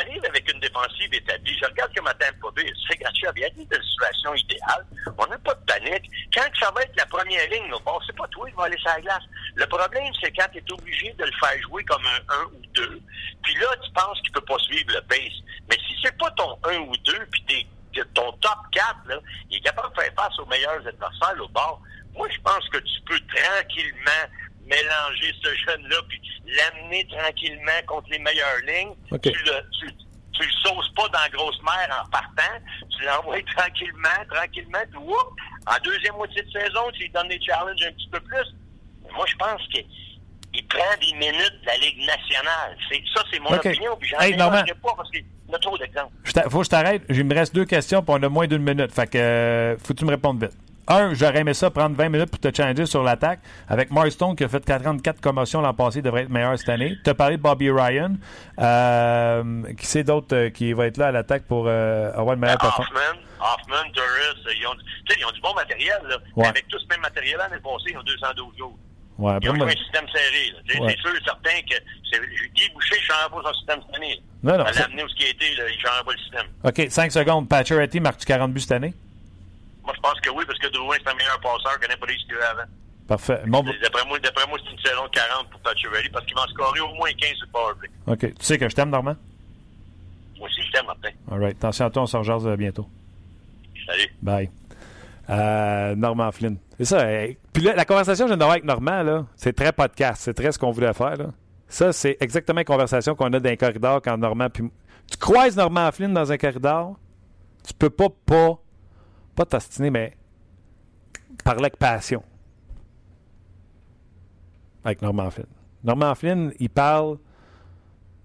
arrive avec une défensive établie, je regarde comme matin pas bien, c'est Gatcha a dit de situation idéale. On n'a pas de panique. Quand ça va être la première ligne, bon, c'est pas toi qui va aller sur la glace. Le problème, c'est quand tu es obligé de le faire jouer comme un 1 ou 2, puis là, tu penses qu'il peut pas suivre le pace. Mais si c'est pas ton 1 ou 2, puis ton top 4, là, il est capable de faire face aux meilleurs adversaires au bord, moi, je pense que tu peux tranquillement mélanger ce jeune-là, puis l'amener tranquillement contre les meilleures lignes. Tu, le, tu, le sauces pas dans la grosse mer en partant. Tu l'envoies <laughs> tranquillement, tranquillement, puis En deuxième moitié de saison, tu lui donnes des challenges un petit peu plus. moi, je pense que il prend des minutes de la Ligue nationale. Ça, c'est mon opinion. Puis j'en hey, pas parce qu'il y a trop d'exemples. Faut que je t'arrête. Il me reste deux questions, puis on a moins d'une minute. Fait que euh, faut que tu me répondes vite. Un, j'aurais aimé ça prendre 20 minutes pour te changer sur l'attaque. Avec Marston qui a fait 44 commotions l'an passé, il devrait être meilleur cette année. Tu as parlé de Bobby Ryan. Euh, qui sait d'autres euh, qui va être là à l'attaque pour avoir le meilleur performance? Hoffman, Hoffman, Doris, ils ont, ils ont du bon matériel. Là. Avec tout ce même matériel l'année passée, ils ont 212 jours. Ouais, Ils ont un système serré. C'est sûr et certain que Guy Boucher ne change pas son système cette année. Non, non. À l'amener où ce qui a été, là, il ne change pas le système. OK, 5 secondes. Pacioretty, marque-tu 40 buts cette année? Moi, je pense que oui, parce que Drouin, c'est un meilleur passeur que n'importe qui avant. Parfait. Bon, D'après moi, moi c'est une saison de 40 pour Pacioretty parce qu'il va en scorer au moins 15 sur le powerplay. OK. Tu sais que je t'aime, Normand? Moi aussi, je t'aime, Martin. All right. Attention à toi, on se rejoint bientôt. Salut. Bye. Euh, Normand Flynn. C'est ça. Puis là, la conversation que je viens d'avoir avec Normand, là, c'est très podcast. C'est très ce qu'on voulait faire. Là. Ça, c'est exactement la conversation qu'on a dans un corridor quand Normand. Puis... Tu croises Normand Flynn dans un corridor, tu peux pas, pas, pas t'astiner, mais parler avec passion. Avec Normand Flynn. Normand Flynn, il parle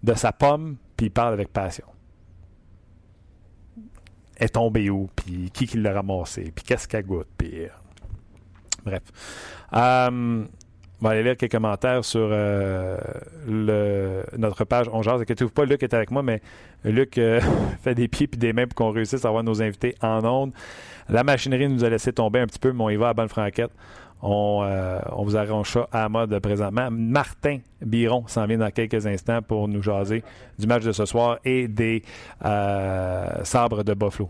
de sa pomme, puis il parle avec passion est tombé où, puis qui qui l'a ramassé, puis qu'est-ce qu'elle goûte, puis... Euh, bref. Euh, on va aller lire quelques commentaires sur euh, le, notre page On Jase. Inquiétez-vous pas, Luc est avec moi, mais Luc <laughs> fait des pieds et des mains pour qu'on réussisse à avoir nos invités en ondes. La machinerie nous a laissé tomber un petit peu, mais on y va à bonne franquette. On, on vous arrange ça à mode présentement. Martin Biron s'en vient dans quelques instants pour nous jaser du match de ce soir et des sabres de Buffalo.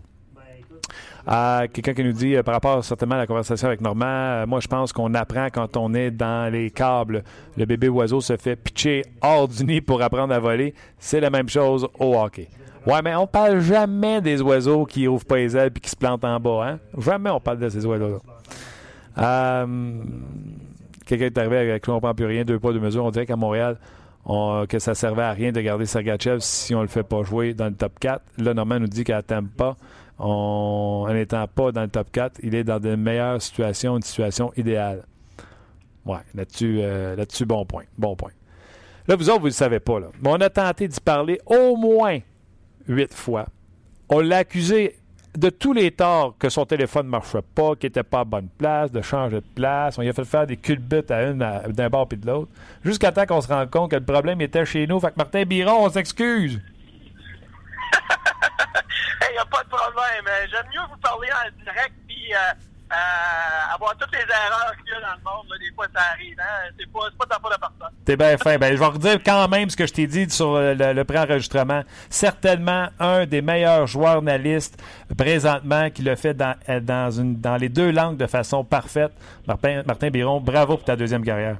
Euh, quelqu'un qui nous dit, euh, par rapport certainement à la conversation avec Normand, euh, moi je pense qu'on apprend quand on est dans les câbles. Le bébé oiseau se fait pitcher hors du nid pour apprendre à voler. C'est la même chose au hockey. Ouais, mais on parle jamais des oiseaux qui ouvrent pas les ailes et qui se plantent en bas. Hein? Jamais on parle de ces oiseaux-là. quelqu'un est arrivé avec on ne plus rien, deux pas, deux mesures. On dirait qu'à Montréal, que ça servait à rien de garder Sergachev si on le fait pas jouer dans le top 4. Là, Normand nous dit qu'elle t'aime pas en n'étant pas dans le top 4, il est dans de meilleures situations, une situation idéale. Ouais, là-dessus, euh, là-dessus, bon point. Bon point. Là, vous autres, vous ne le savez pas. Là. Mais on a tenté d'y parler au moins huit fois. On l'a accusé de tous les torts que son téléphone ne marchait pas, qu'il n'était pas à bonne place, de changer de place. On lui a fait faire des culbutes à une d'un bord puis de l'autre. Jusqu'à temps qu'on se rende compte que le problème était chez nous. Fait que Martin Biron, on s'excuse. <laughs> <laughs> Il n'y a pas de problème. Euh, j'aime mieux vous parler en direct puis euh, euh, avoir toutes les erreurs qu'il y a dans le monde. Des fois, ça arrive. Hein? C'est pas, pas ta faute de personne. T'es bien fin. Ben, je vais redire quand même ce que je t'ai dit sur le, pré-enregistrement. Certainement un des meilleurs joueurs analystes présentement qui le fait dans, dans, une, dans les deux langues de façon parfaite. Martin, Martin Biron, bravo pour ta deuxième carrière.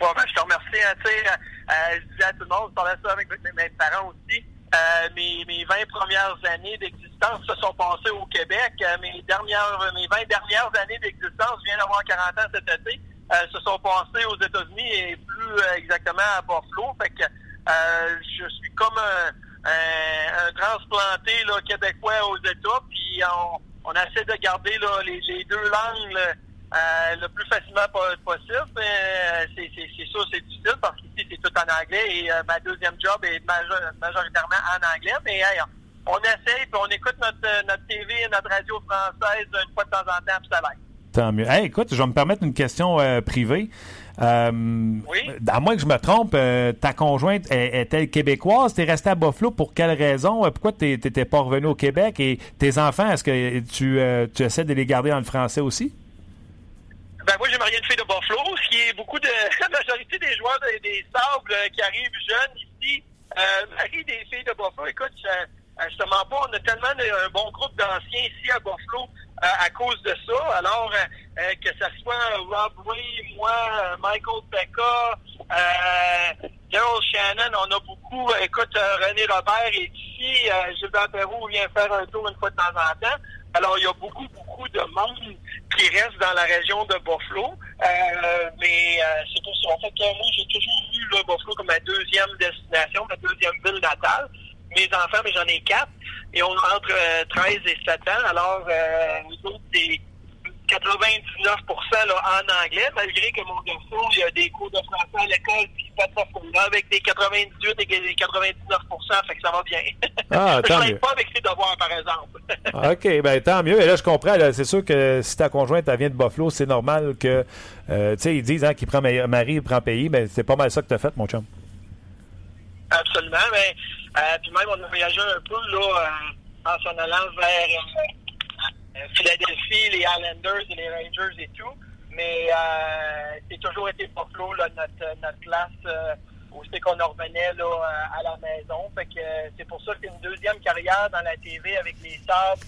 Bon, ben, je te remercie. Hein, je disais à tout le monde, je parlais ça avec mes parents aussi. Euh, mes, mes 20 premières années d'existence se sont passées au Québec. Euh, mes dernières, mes 20 dernières années d'existence, je viens d'avoir 40 ans cet été, euh, se sont passées aux États-Unis et plus exactement à Buffalo. Fait que je suis comme un, un, transplanté là, québécois aux États, puis on, on essaie de garder là, les, les deux langues euh, le plus facilement possible. Euh, c'est, sûr, c'est difficile parce qu'ici, c'est tout en anglais et euh, ma deuxième job est majoritairement en anglais. Mais on essaye, puis on écoute notre, notre TV et notre radio française une fois de temps en temps, puis ça l'aide. Tant mieux. écoute, je vais me permettre une question privée. oui. À moins que je me trompe, ta conjointe est-elle québécoise? T'es resté à Buffalo pour quelle raison? Pourquoi tu n'étais pas revenu au Québec? Et tes enfants, est-ce que tu, tu essaies de les garder en français aussi? Ben moi j'ai marié une fille de Buffalo, ce qui est beaucoup de <laughs> la majorité des joueurs des sables euh, qui arrivent jeunes ici euh, des filles de Buffalo. Écoute, je, je te mens pas, on a tellement un bon groupe d'anciens ici à Buffalo euh, à cause de ça. Alors euh, que ce soit Rob Ray, moi, Michael Becca, euh, Shannon, on a beaucoup. Écoute, René Robert est ici, Gilbert Perrault vient faire un tour une fois de temps en temps. Alors, il y a beaucoup, beaucoup de monde qui reste dans la région de Buffalo. Euh, mais euh, c'est tout ça. En fait, moi, j'ai toujours vu le Buffalo comme ma deuxième destination, ma deuxième ville natale. Mes enfants, mais j'en ai quatre. Et on entre 13 et 7 ans. Alors, euh, nous autres, c'est 99 là, en anglais, malgré que mon garçon, il y a des cours de français à l'école, puis pas de là, avec des 98 et des 99 fait que ça va bien. Ah, <laughs> tant je mieux. pas avec ses devoirs, par exemple. <laughs> Ah, OK, ben tant mieux. Et là, je comprends. C'est sûr que si ta conjointe, elle vient de Buffalo, c'est normal que, euh, tu sais, ils disent hein, qu'il prend mari, il prend pays, mais c'est pas mal ça que tu as fait, mon chum. Absolument, mais euh, puis même, on a voyagé un peu, là, euh, en s'en allant vers euh, Philadelphie, les Islanders et les Rangers et tout. Mais euh, c'est toujours été Buffalo, là, notre, notre place euh, où c'est qu'on revenait là, à la maison. Fait que c'est pour ça qu'une deuxième carrière dans la TV avec les Sabres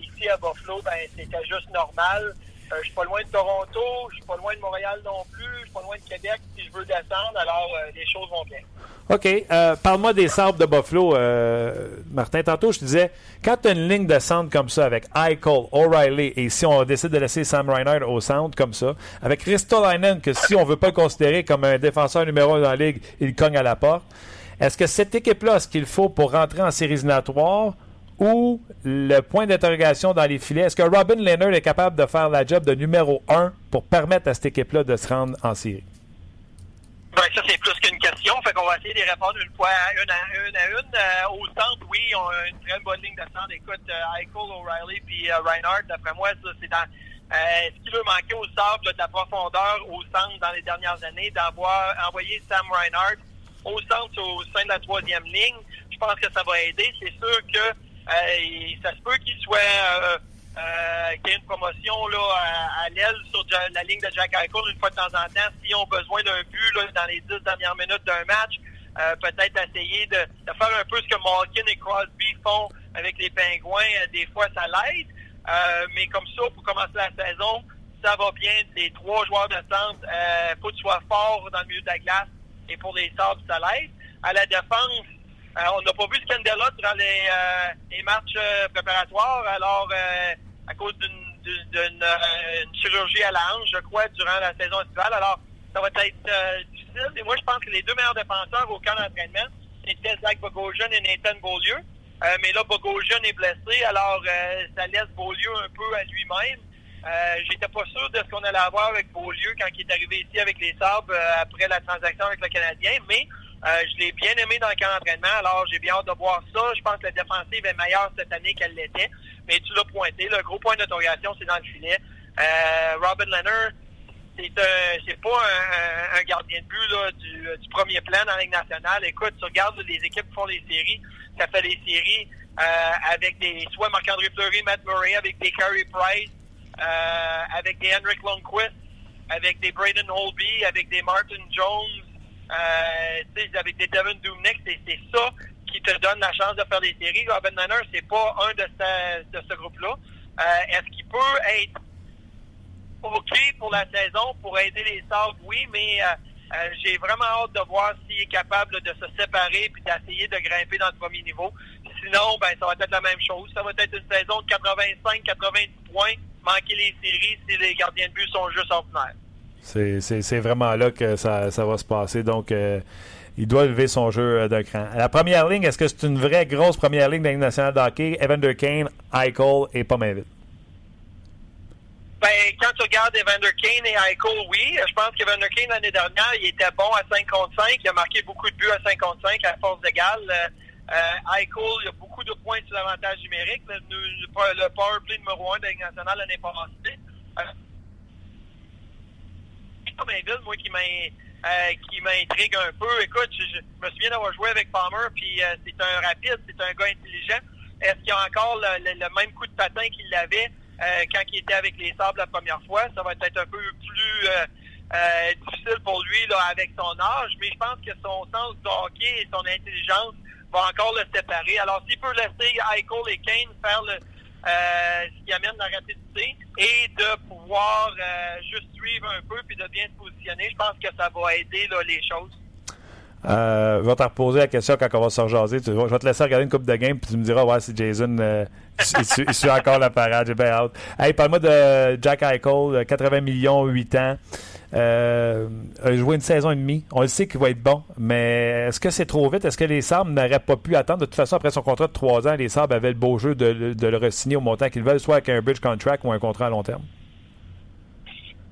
ici à Buffalo, ben c'était juste normal. Euh, je suis pas loin de Toronto, je suis pas loin de Montréal non plus, je suis pas loin de Québec si je veux descendre, alors euh, les choses vont bien. OK. Euh, parle-moi des sabres de Buffalo, Martin. Tantôt, je te disais, quand tu as une ligne de centre comme ça avec Eichel, O'Reilly, et si on décide de laisser Sam Reinhardt au centre comme ça, avec Ristolainen, que si on veut pas le considérer comme un défenseur numéro 1 dans la ligue, il cogne à la porte, est-ce que cette équipe-là ce qu'il faut pour rentrer en séries éliminatoires ou le point d'interrogation dans les filets? Est-ce que Robin Leonard est capable de faire la job de numéro un pour permettre à cette équipe-là de se rendre en série? Ben, ça, c'est plus qu'une question. Fait qu'on va essayer de répondre une fois, une à une. À une. Euh, au centre, oui, on a une très bonne ligne de centre. Écoute, euh, O'Reilly puis euh, Reinhardt, d'après moi, ça, c'est dans euh, ce qui veut manquer au sable de la profondeur au centre dans les dernières années, d'avoir envoyé Sam Reinhardt au centre au sein de la troisième ligne? Je pense que ça va aider. C'est sûr que euh, ça se peut qu'il soit euh, euh, qu'il y ait une promotion là, à, l'aile sur la ligne de Jack Eichel une fois de temps en temps. S'ils ont besoin d'un but là, dans les dix dernières minutes d'un match, peut-être essayer de, faire un peu ce que Malkin et Crosby font avec les Pingouins. Des fois, ça l'aide. mais comme ça, pour commencer la saison, ça va bien. Les trois joueurs de centre, euh, faut que tu sois fort dans le milieu de la glace. Et pour les Sabres, ça l'aide. À la défense, euh, on n'a pas vu Scandella durant les, euh, les matchs euh, préparatoires, alors à cause d'une chirurgie à la hanche, je crois, durant la saison estivale. Alors, ça va être difficile. Et moi, je pense que les deux meilleurs défenseurs au camp d'entraînement, c'était Zach Bogosian et Nathan Beaulieu. mais là, Bogosian est blessé, alors ça laisse Beaulieu un peu à lui-même. Euh, J'étais pas sûr de ce qu'on allait avoir avec Beaulieu quand il est arrivé ici avec les Sabres après la transaction avec le Canadien, mais euh, je l'ai bien aimé dans le camp d'entraînement, alors j'ai bien hâte de voir ça. Je pense que la défensive est meilleure cette année qu'elle l'était. Mais tu l'as pointé, le gros point d'interrogation, c'est dans le filet. Euh, Robin Leonard, c'est euh, pas un, gardien de but là, du, du, premier plan dans la Ligue nationale. Écoute, tu regardes les équipes qui font les séries, ça fait les séries avec des soit Marc-André Fleury, Matt Murray, avec des Carey Price, avec des Henrik Lundqvist, avec des Braden Holby, avec des Martin Jones, euh, avec des Devin Doomnick, c'est ça qui te donne la chance de faire des séries. Robin Manor, c'est pas un de ce, de ce groupe-là. Euh, Est-ce qu'il peut être OK pour la saison, pour aider les Sabres? Oui, mais euh, euh, j'ai vraiment hâte de voir s'il est capable de se séparer puis d'essayer de grimper dans le premier niveau. Sinon, ben ça va être la même chose. Ça va être une saison de 85-90 points, manquer les séries si les gardiens de but sont juste ordinaires. C'est vraiment là que ça, va se passer. Donc, euh, il doit lever son jeu euh, d'un cran. La première ligne, est-ce que c'est une vraie grosse première ligne de la nationale de hockey? Evander Kane, Eichel et Pominville? Ben, quand tu regardes Evander Kane et Eichel, oui. Je pense qu'Evander Kane, l'année dernière, il était bon à 5 contre 5. Il a marqué beaucoup de buts à 5 contre 5 à force égale. Euh, Eichel, il a beaucoup de points sur l'avantage numérique. Le, le, power play numéro 1 de la Ligue nationale l'année passée. Pominville, moi, euh, qui m'intrigue un peu. Écoute, je, me souviens d'avoir joué avec Palmer, puis euh, c'est un rapide, c'est un gars intelligent. Est-ce qu'il a encore le, même coup de patin qu'il avait euh, quand il était avec les Sables la première fois? Ça va être un peu plus difficile pour lui là, avec son âge, mais je pense que son sens du hockey et son intelligence vont encore le séparer. Alors, s'il peut laisser Eichel et Kane faire le, euh, ce qui amène la rapidité et de pouvoir euh, juste suivre un peu puis de bien se positionner. Je pense que ça va aider là, les choses. Euh, je vais te reposer la question quand on va se rejaser. je vais te laisser regarder une coupe de game, puis tu me diras, ouais, c'est Jason, euh, il, suit, encore la parade. J'ai bien hâte. Hey, parle-moi de Jack Eichel, 80 millions, 8 ans. Euh, a joué une saison et demie. On le sait qu'il va être bon, mais est-ce que c'est trop vite? Est-ce que les Sabres n'auraient pas pu attendre? De toute façon, après son contrat de 3 ans, les Sabres avaient le beau jeu de, le re-signer au montant qu'ils veulent, soit avec un bridge contract ou un contrat à long terme.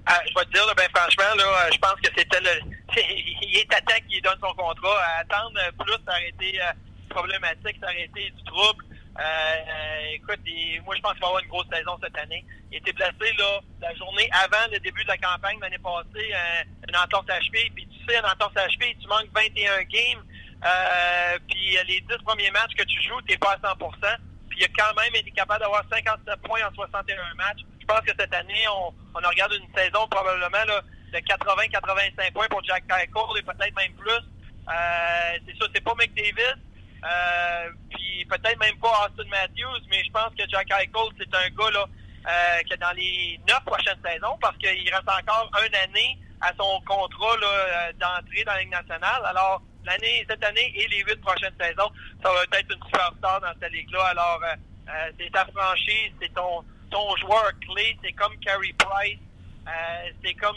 Ah, je vais te dire, ben, franchement, là, je pense que c'était le. <laughs> il est à temps qu'il donne son contrat. attendre plus, ça aurait été euh, problématique, ça aurait été du trouble. Euh, écoute, moi, je pense qu'il va avoir une grosse saison cette année. Il était blessé là, la journée avant le début de la campagne l'année passée, euh, une entorse HP. Puis tu sais, une entorse HP, tu manques 21 games. Euh, puis les 10 premiers matchs que tu joues, tu n'es pas à 100% Puis il a quand même été capable d'avoir 57 points en 61 matchs. Je pense que cette année, on, on regarde une saison probablement là, de 80-85 points pour Jack Eichel et peut-être même plus. Euh, c'est ça, c'est pas McDavid. Euh, puis peut-être même pas Austin Matthews, mais je pense que Jack Eichel, c'est un gars là, euh, dans les neuf prochaines saisons, parce qu'il reste encore une année à son contrat euh, d'entrée dans la Ligue nationale. Alors, l'année, cette année et les huit prochaines saisons, ça va être une superstar dans cette ligue-là. Alors, euh, c'est ta franchise, c'est ton, ton joueur clé, c'est comme Carey Price, c'est comme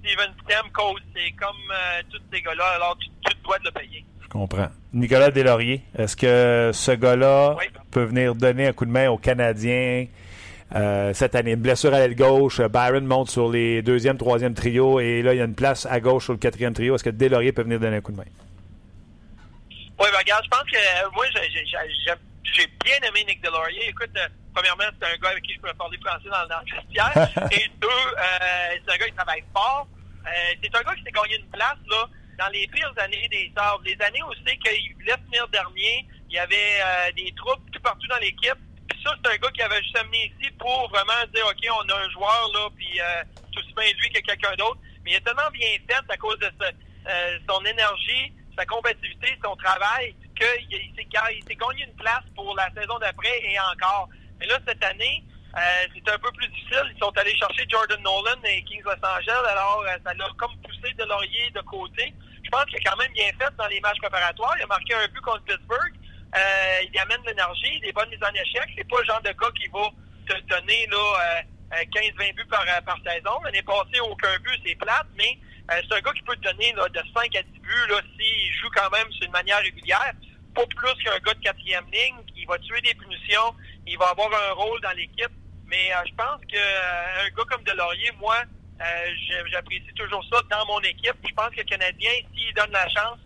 Steven Stamkos, c'est comme tous ces gars-là. Alors, tu, tu dois le payer. Je comprends. Nicolas Deslauriers, est-ce que ce gars-là peut venir donner un coup de main aux Canadiens euh, cette année? Une blessure à l'aile gauche, Byron monte sur les deuxième, troisième trio et là, il y a une place à gauche sur le quatrième trio. Est-ce que Deslauriers peut venir donner un coup de main? Oui, ben, regarde, je pense que euh, moi, j'ai bien aimé Nick Delaurier. Écoute, euh, premièrement, c'est un gars avec qui je peux parler français dans, le vestiaire. <laughs> et deux, c'est un gars qui travaille fort. c'est un gars qui s'est gagné une place, là dans les pires années des Sabres, les années où c'est qu'il voulait finir dernier, il y avait euh, des troupes tout partout dans l'équipe. Puis ça, c'est un gars qui avait juste amené ici pour vraiment dire, OK, on a un joueur, là, puis euh, tout aussi bien lui que quelqu'un d'autre. Mais il est tellement bien fait à cause de euh, son énergie, sa compétitivité, son travail, qu'il s'est gagné une place pour la saison d'après et encore. Mais là, cette année, euh, c'est un peu plus difficile. Ils sont allés chercher Jordan Nolan et Kings Los Angeles, alors ça l'a comme poussé de laurier de côté je pense qu'il a quand même bien fait dans les matchs préparatoires. Il a marqué un but contre Pittsburgh. Euh, il amène l'énergie, des bonnes mises en échec. C'est pas le genre de gars qui va te donner là, 15-20 euh, buts par, euh, par saison. L'année passée, aucun but, c'est plate, mais c'est un gars qui peut te donner de 5 à 10 buts s'il joue quand même sur une manière régulière. Pas plus qu'un gars de quatrième ligne. qui va tuer des punitions. Il va avoir un rôle dans l'équipe. Mais je pense qu'un gars comme Delaurier, moi, euh, j'apprécie toujours ça dans mon équipe. Je pense que les Canadiens, s'ils donnent la chance,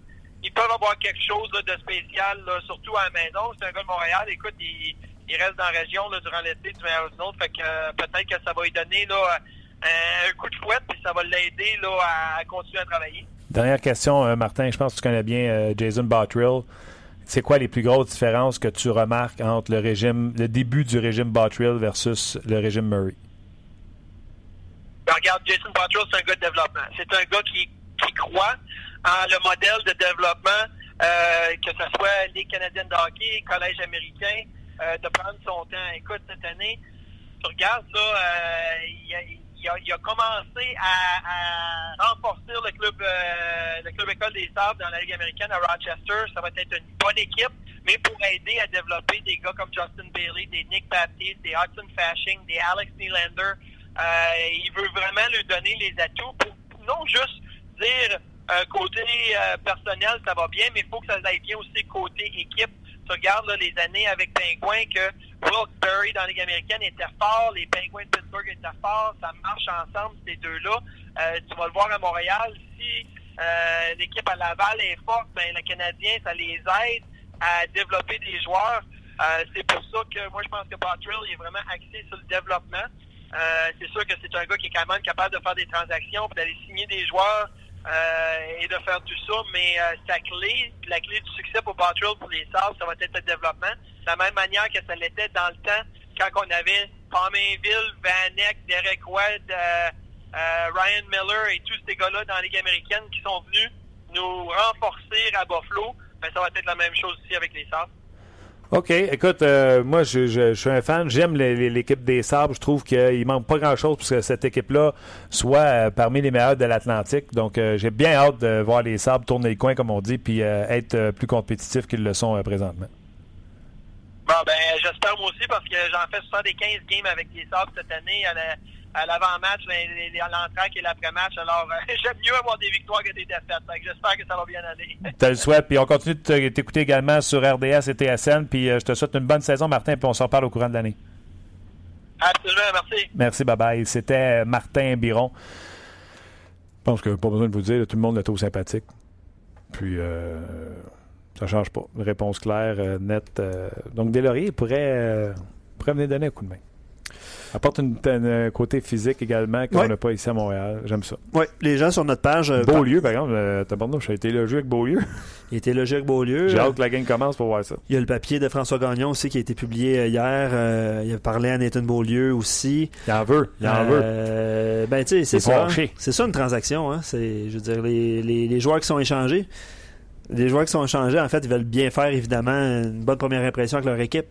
ils peuvent avoir quelque chose de spécial, surtout à la maison. C'est un gars de Montréal. Écoute, il, reste dans la région durant l'été du meilleur autre. Fait que euh, peut-être que ça va lui donner là, un, coup de fouette puis ça va l'aider à, continuer à travailler. Dernière question, euh, Martin. Je pense que tu connais bien Jason Bottrill. C'est quoi les plus grosses différences que tu remarques entre le régime, le début du régime Bottrill versus le régime Murray? Ben, regarde, Jason Bottrill, c'est un gars de développement. C'est un gars qui, qui croit en le modèle de développement, euh, que ce soit les Canadiens de hockey, Collège américain, euh, de prendre son temps. Écoute, cette année, tu regardes, là, euh, il, a, commencé à, renforcer le club, le club école des Sables dans la Ligue américaine à Rochester. Ça va être une bonne équipe, mais pour aider à développer des gars comme Justin Bailey, des Nick Baptiste, des Hudson Fashing, des Alex Nylander, il veut vraiment lui donner les atouts pour non juste dire euh, côté euh, personnel, ça va bien, mais il faut que ça aille bien aussi côté équipe. Tu regardes les années avec Penguin que Wilkes-Barre dans la Ligue américaine était fort, les Penguins de Pittsburgh étaient forts, ça marche ensemble ces deux-là. tu vas le voir à Montréal, si l'équipe à Laval est forte, ben le Canadien, ça les aide à développer des joueurs. c'est pour ça que moi je pense que Bottrill est vraiment axé sur le développement. Euh, c'est sûr que c'est un gars qui est quand même capable de faire des transactions, d'aller signer des joueurs euh, et de faire tout ça. Mais euh, sa clé, la clé du succès pour Bottrill, pour les Sabres, ça va être le développement. De la même manière que ça l'était dans le temps quand on avait Palmainville, Vanek, Derek White, Ryan Miller et tous ces gars-là dans la Ligue américaine qui sont venus nous renforcer à Buffalo. Ben, ça va être la même chose ici avec les Sabres. OK. Écoute, euh, moi, je, suis un fan. J'aime l'équipe des Sabres. Je trouve qu'il manque pas grand-chose pour que cette équipe-là soit euh, parmi les meilleures de l'Atlantique. Donc, euh, j'ai bien hâte de voir les Sabres tourner le coin, comme on dit, puis être plus compétitifs qu'ils le sont présentement. Bon, ben, j'espère moi aussi parce que j'en fais 75 games avec les Sabres cette année à l'avant-match, l'entraque et l'après-match. Alors, euh, <laughs> j'aime mieux avoir des victoires que des défaites. J'espère que ça va bien aller. <laughs> tu le souhaites. Puis on continue de t'écouter également sur RDS et TSN. Puis euh, je te souhaite une bonne saison, Martin. Puis on s'en parle au courant de l'année. Absolument, merci. Merci, bye bye. C'était Martin Biron. Je pense que pas besoin de vous dire, tout le monde est trop sympathique. Puis euh, ça change pas. Réponse claire, nette. donc Delaurier pourrait, pourrait venir donner un coup de main. Apporte un euh, côté physique également qu'on n'a pas ici à Montréal. J'aime ça. Oui, les gens sur notre page. Euh, Beaulieu, par exemple, euh, j'ai été logé avec Beaulieu. <laughs> Il était logé avec Beaulieu. J'ai hâte que la game commence pour voir ça. Il y a le papier de François Gagnon aussi qui a été publié hier. il a parlé à Nathan Beaulieu aussi. Il en veut. Il en veut. Ben, tu sais, c'est ça. Hein. C'est ça une transaction. Hein. C'est, je veux dire, les, les, les joueurs qui sont échangés. Les joueurs qui sont échangés, en fait, ils veulent bien faire, évidemment, une bonne première impression avec leur équipe.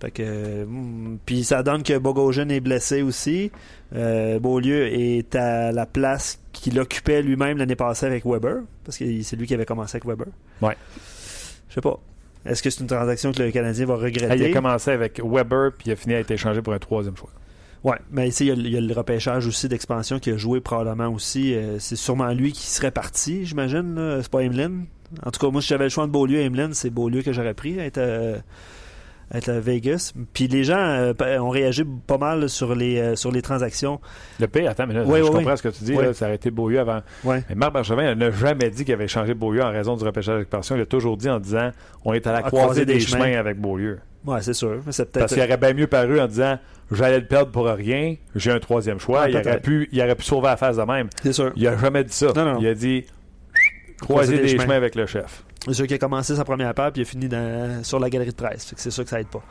Fait que, hmm, puis ça donne que Bogosian est blessé aussi. Euh, Beaulieu est à la place qu'il occupait lui-même l'année passée avec Weber, parce que c'est lui qui avait commencé avec Weber. Ouais. Je sais pas. Est-ce que c'est une transaction que le Canadien va regretter? il a commencé avec Weber, puis il a fini à être échangé pour un troisième choix. Oui, mais ici, il y, a, le repêchage aussi d'expansion qui a joué probablement aussi. Euh, c'est sûrement lui qui serait parti, j'imagine. C'est pas Emeline. En tout cas, moi, si j'avais le choix de Beaulieu et Emeline, c'est Beaulieu que j'aurais pris. Être, euh, être à Vegas. Puis les gens euh, ont réagi pas mal sur les, euh, sur les transactions. Le pays, attends, mais là, je comprends ce que tu dis. Là, ça a été Beaulieu avant. Mais Marc Bergevin n'a jamais dit qu'il avait changé Beaulieu en raison du repêchage d'expansion. Il a toujours dit en disant on est à la croisée des, chemins. avec Beaulieu. Oui, c'est sûr. Parce qu'il aurait bien mieux paru en disant j'allais le perdre pour rien, j'ai un troisième choix. il, aurait pu, il aurait pu sauver la face de même. C'est sûr. Il n'a jamais dit ça. Il a dit croiser des, chemins avec le chef. C'est sûr qu'il a commencé sa première paire puis il a fini sur la galerie de presse. C'est sûr que ça aide pas.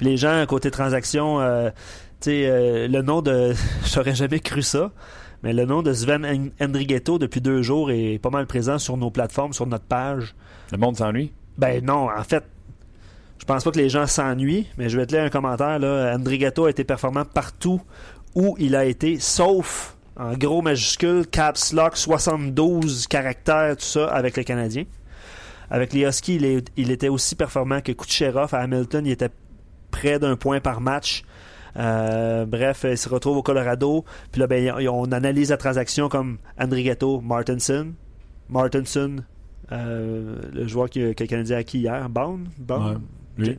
les gens, côté transaction, euh, tu sais, euh, le nom de. <laughs> J'aurais jamais cru ça. Mais le nom de Sven Hendrighetto depuis deux jours est pas mal présent sur nos plateformes, sur notre page. Le monde s'ennuie? Ben non, en fait, je pense pas que les gens s'ennuient, mais je vais te lire un commentaire. Là. Hendrighetto a été performant partout où il a été, sauf en gros majuscule, caps lock, 72 caractères, tout ça, avec les Canadiens. Avec les Huskies, il, était aussi performant que Kucherov à Hamilton. Il était près d'un point par match. Euh, bref, il se retrouve au Colorado. Puis là, ben, on analyse la transaction comme Andrigetto, Martinson. Martinson, euh, le joueur que, que le Canadien a acquis hier. Bound? Bound? lui?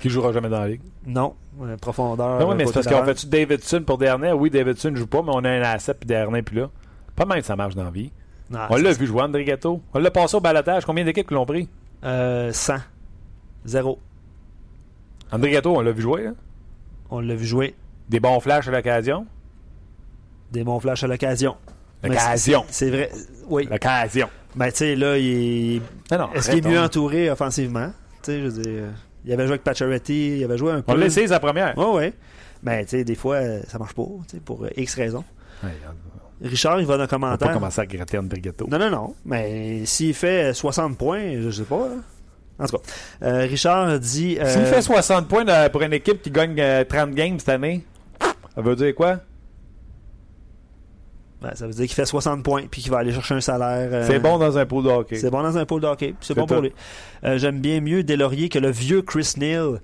Qui jouera jamais dans la ligue? Non, profondeur. Non, mais c'est parce qu'on fait Davidson pour Dernier? Oui, Davidson ne joue pas, mais on a un asset puis Dernier puis là. Pas mal ça marche dans la vie on l'a vu jouer, André Gatto. On l'a passé au balotage. Combien d'équipes l'ont pris? Euh, 100. Zéro. André Gatto, on l'a vu jouer. Hein? On l'a vu jouer. Des bons flashs à l'occasion? Des bons flashs à l'occasion. L'occasion. C'est vrai. Oui. L'occasion. Ben, tu sais, là, il est. Est-ce qu'il est mieux entouré offensivement? Tu sais, je veux dire. Il avait joué avec Pacioretty, il avait joué un peu. On l'a essayé sa première. Oui, oui. Mais, tu sais, des fois, ça marche pas, tu sais, pour X raisons. Ouais, Richard, il va dans le commentaire. On va pas commencer à gratter un brigato. Non, non, non. Mais s'il fait 60 points, je sais pas. Hein. En tout cas, euh, Richard dit. Euh, s'il fait 60 points pour une équipe qui gagne 30 euh, games cette année, ça veut dire quoi? Ben, ça veut dire qu'il fait 60 points puis qu'il va aller chercher un salaire. c'est bon dans un pool de hockey. C'est bon dans un pool de hockey. C'est bon pour lui. J'aime bien mieux Delaurier que le vieux Chris Neal,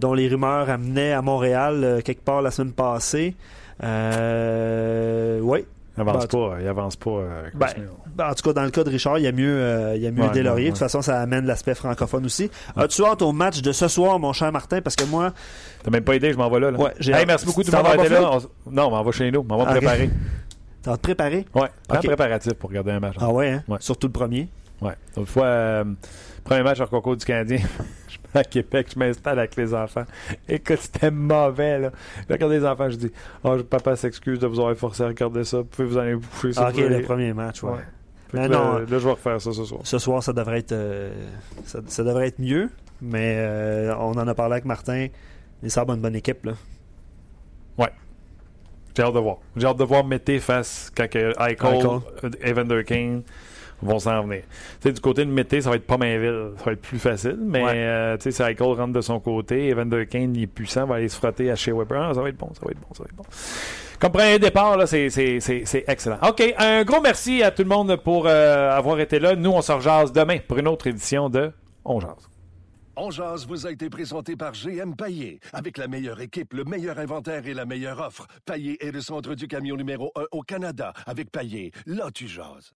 dont les rumeurs amenaient à Montréal quelque part la semaine passée. oui, il avance ben, pas. Il avance pas euh, ben, ben, en tout cas, dans le cas de Richard, il y a mieux, euh, il y a mieux De toute façon, ça amène l'aspect francophone aussi. As-tu hâte au match de ce soir, mon cher Martin? Parce que moi. T'as même pas aidé, je m'en vais là. là. hey, merci beaucoup de m'avoir été là. Non, on va chez nous. On va préparer. Tu vas te préparer? Ouais. Prends préparatif pour regarder un match. Ah ouais, hein? Surtout le premier. Ouais. Une fois, euh, premier match hors concours du Canadien. <laughs> <laughs> à Québec, je m'installe avec les enfants. Écoute, c'était mauvais, là. Je regarde les enfants, je dis Oh, papa s'excuse de vous avoir forcé à regarder ça. Vous pouvez vous aller bouffer ça. ok, le premier match, ouais. Mais non, là, je vais refaire ça ce soir. Ce soir, ça devrait être, euh, ça, devrait être mieux. Mais euh, on en a parlé avec Martin. Les Sabres ont une bonne équipe, là. Ouais. J'ai hâte de voir. J'ai hâte de voir Mété face quand Eichel, Evander Kane vont s'en venir. sais, du côté de Mété, ça va être pas Mainville. Ça va être plus facile, mais euh, tu sais, Cycle rentre de son côté. Evander Kane, il est puissant, va aller se frotter à chez Weber. Ah, ça va être bon, ça va être bon, ça va être bon. Comme premier départ, là, c'est, excellent. OK, un gros merci à tout le monde pour euh, avoir été là. Nous, on se rejase demain pour une autre édition de On Jase. On Jase vous a été présenté par GM Paillé. Avec la meilleure équipe, le meilleur inventaire et la meilleure offre. Paillé est le centre du camion numéro 1 au Canada. Avec Paillé, là tu jases.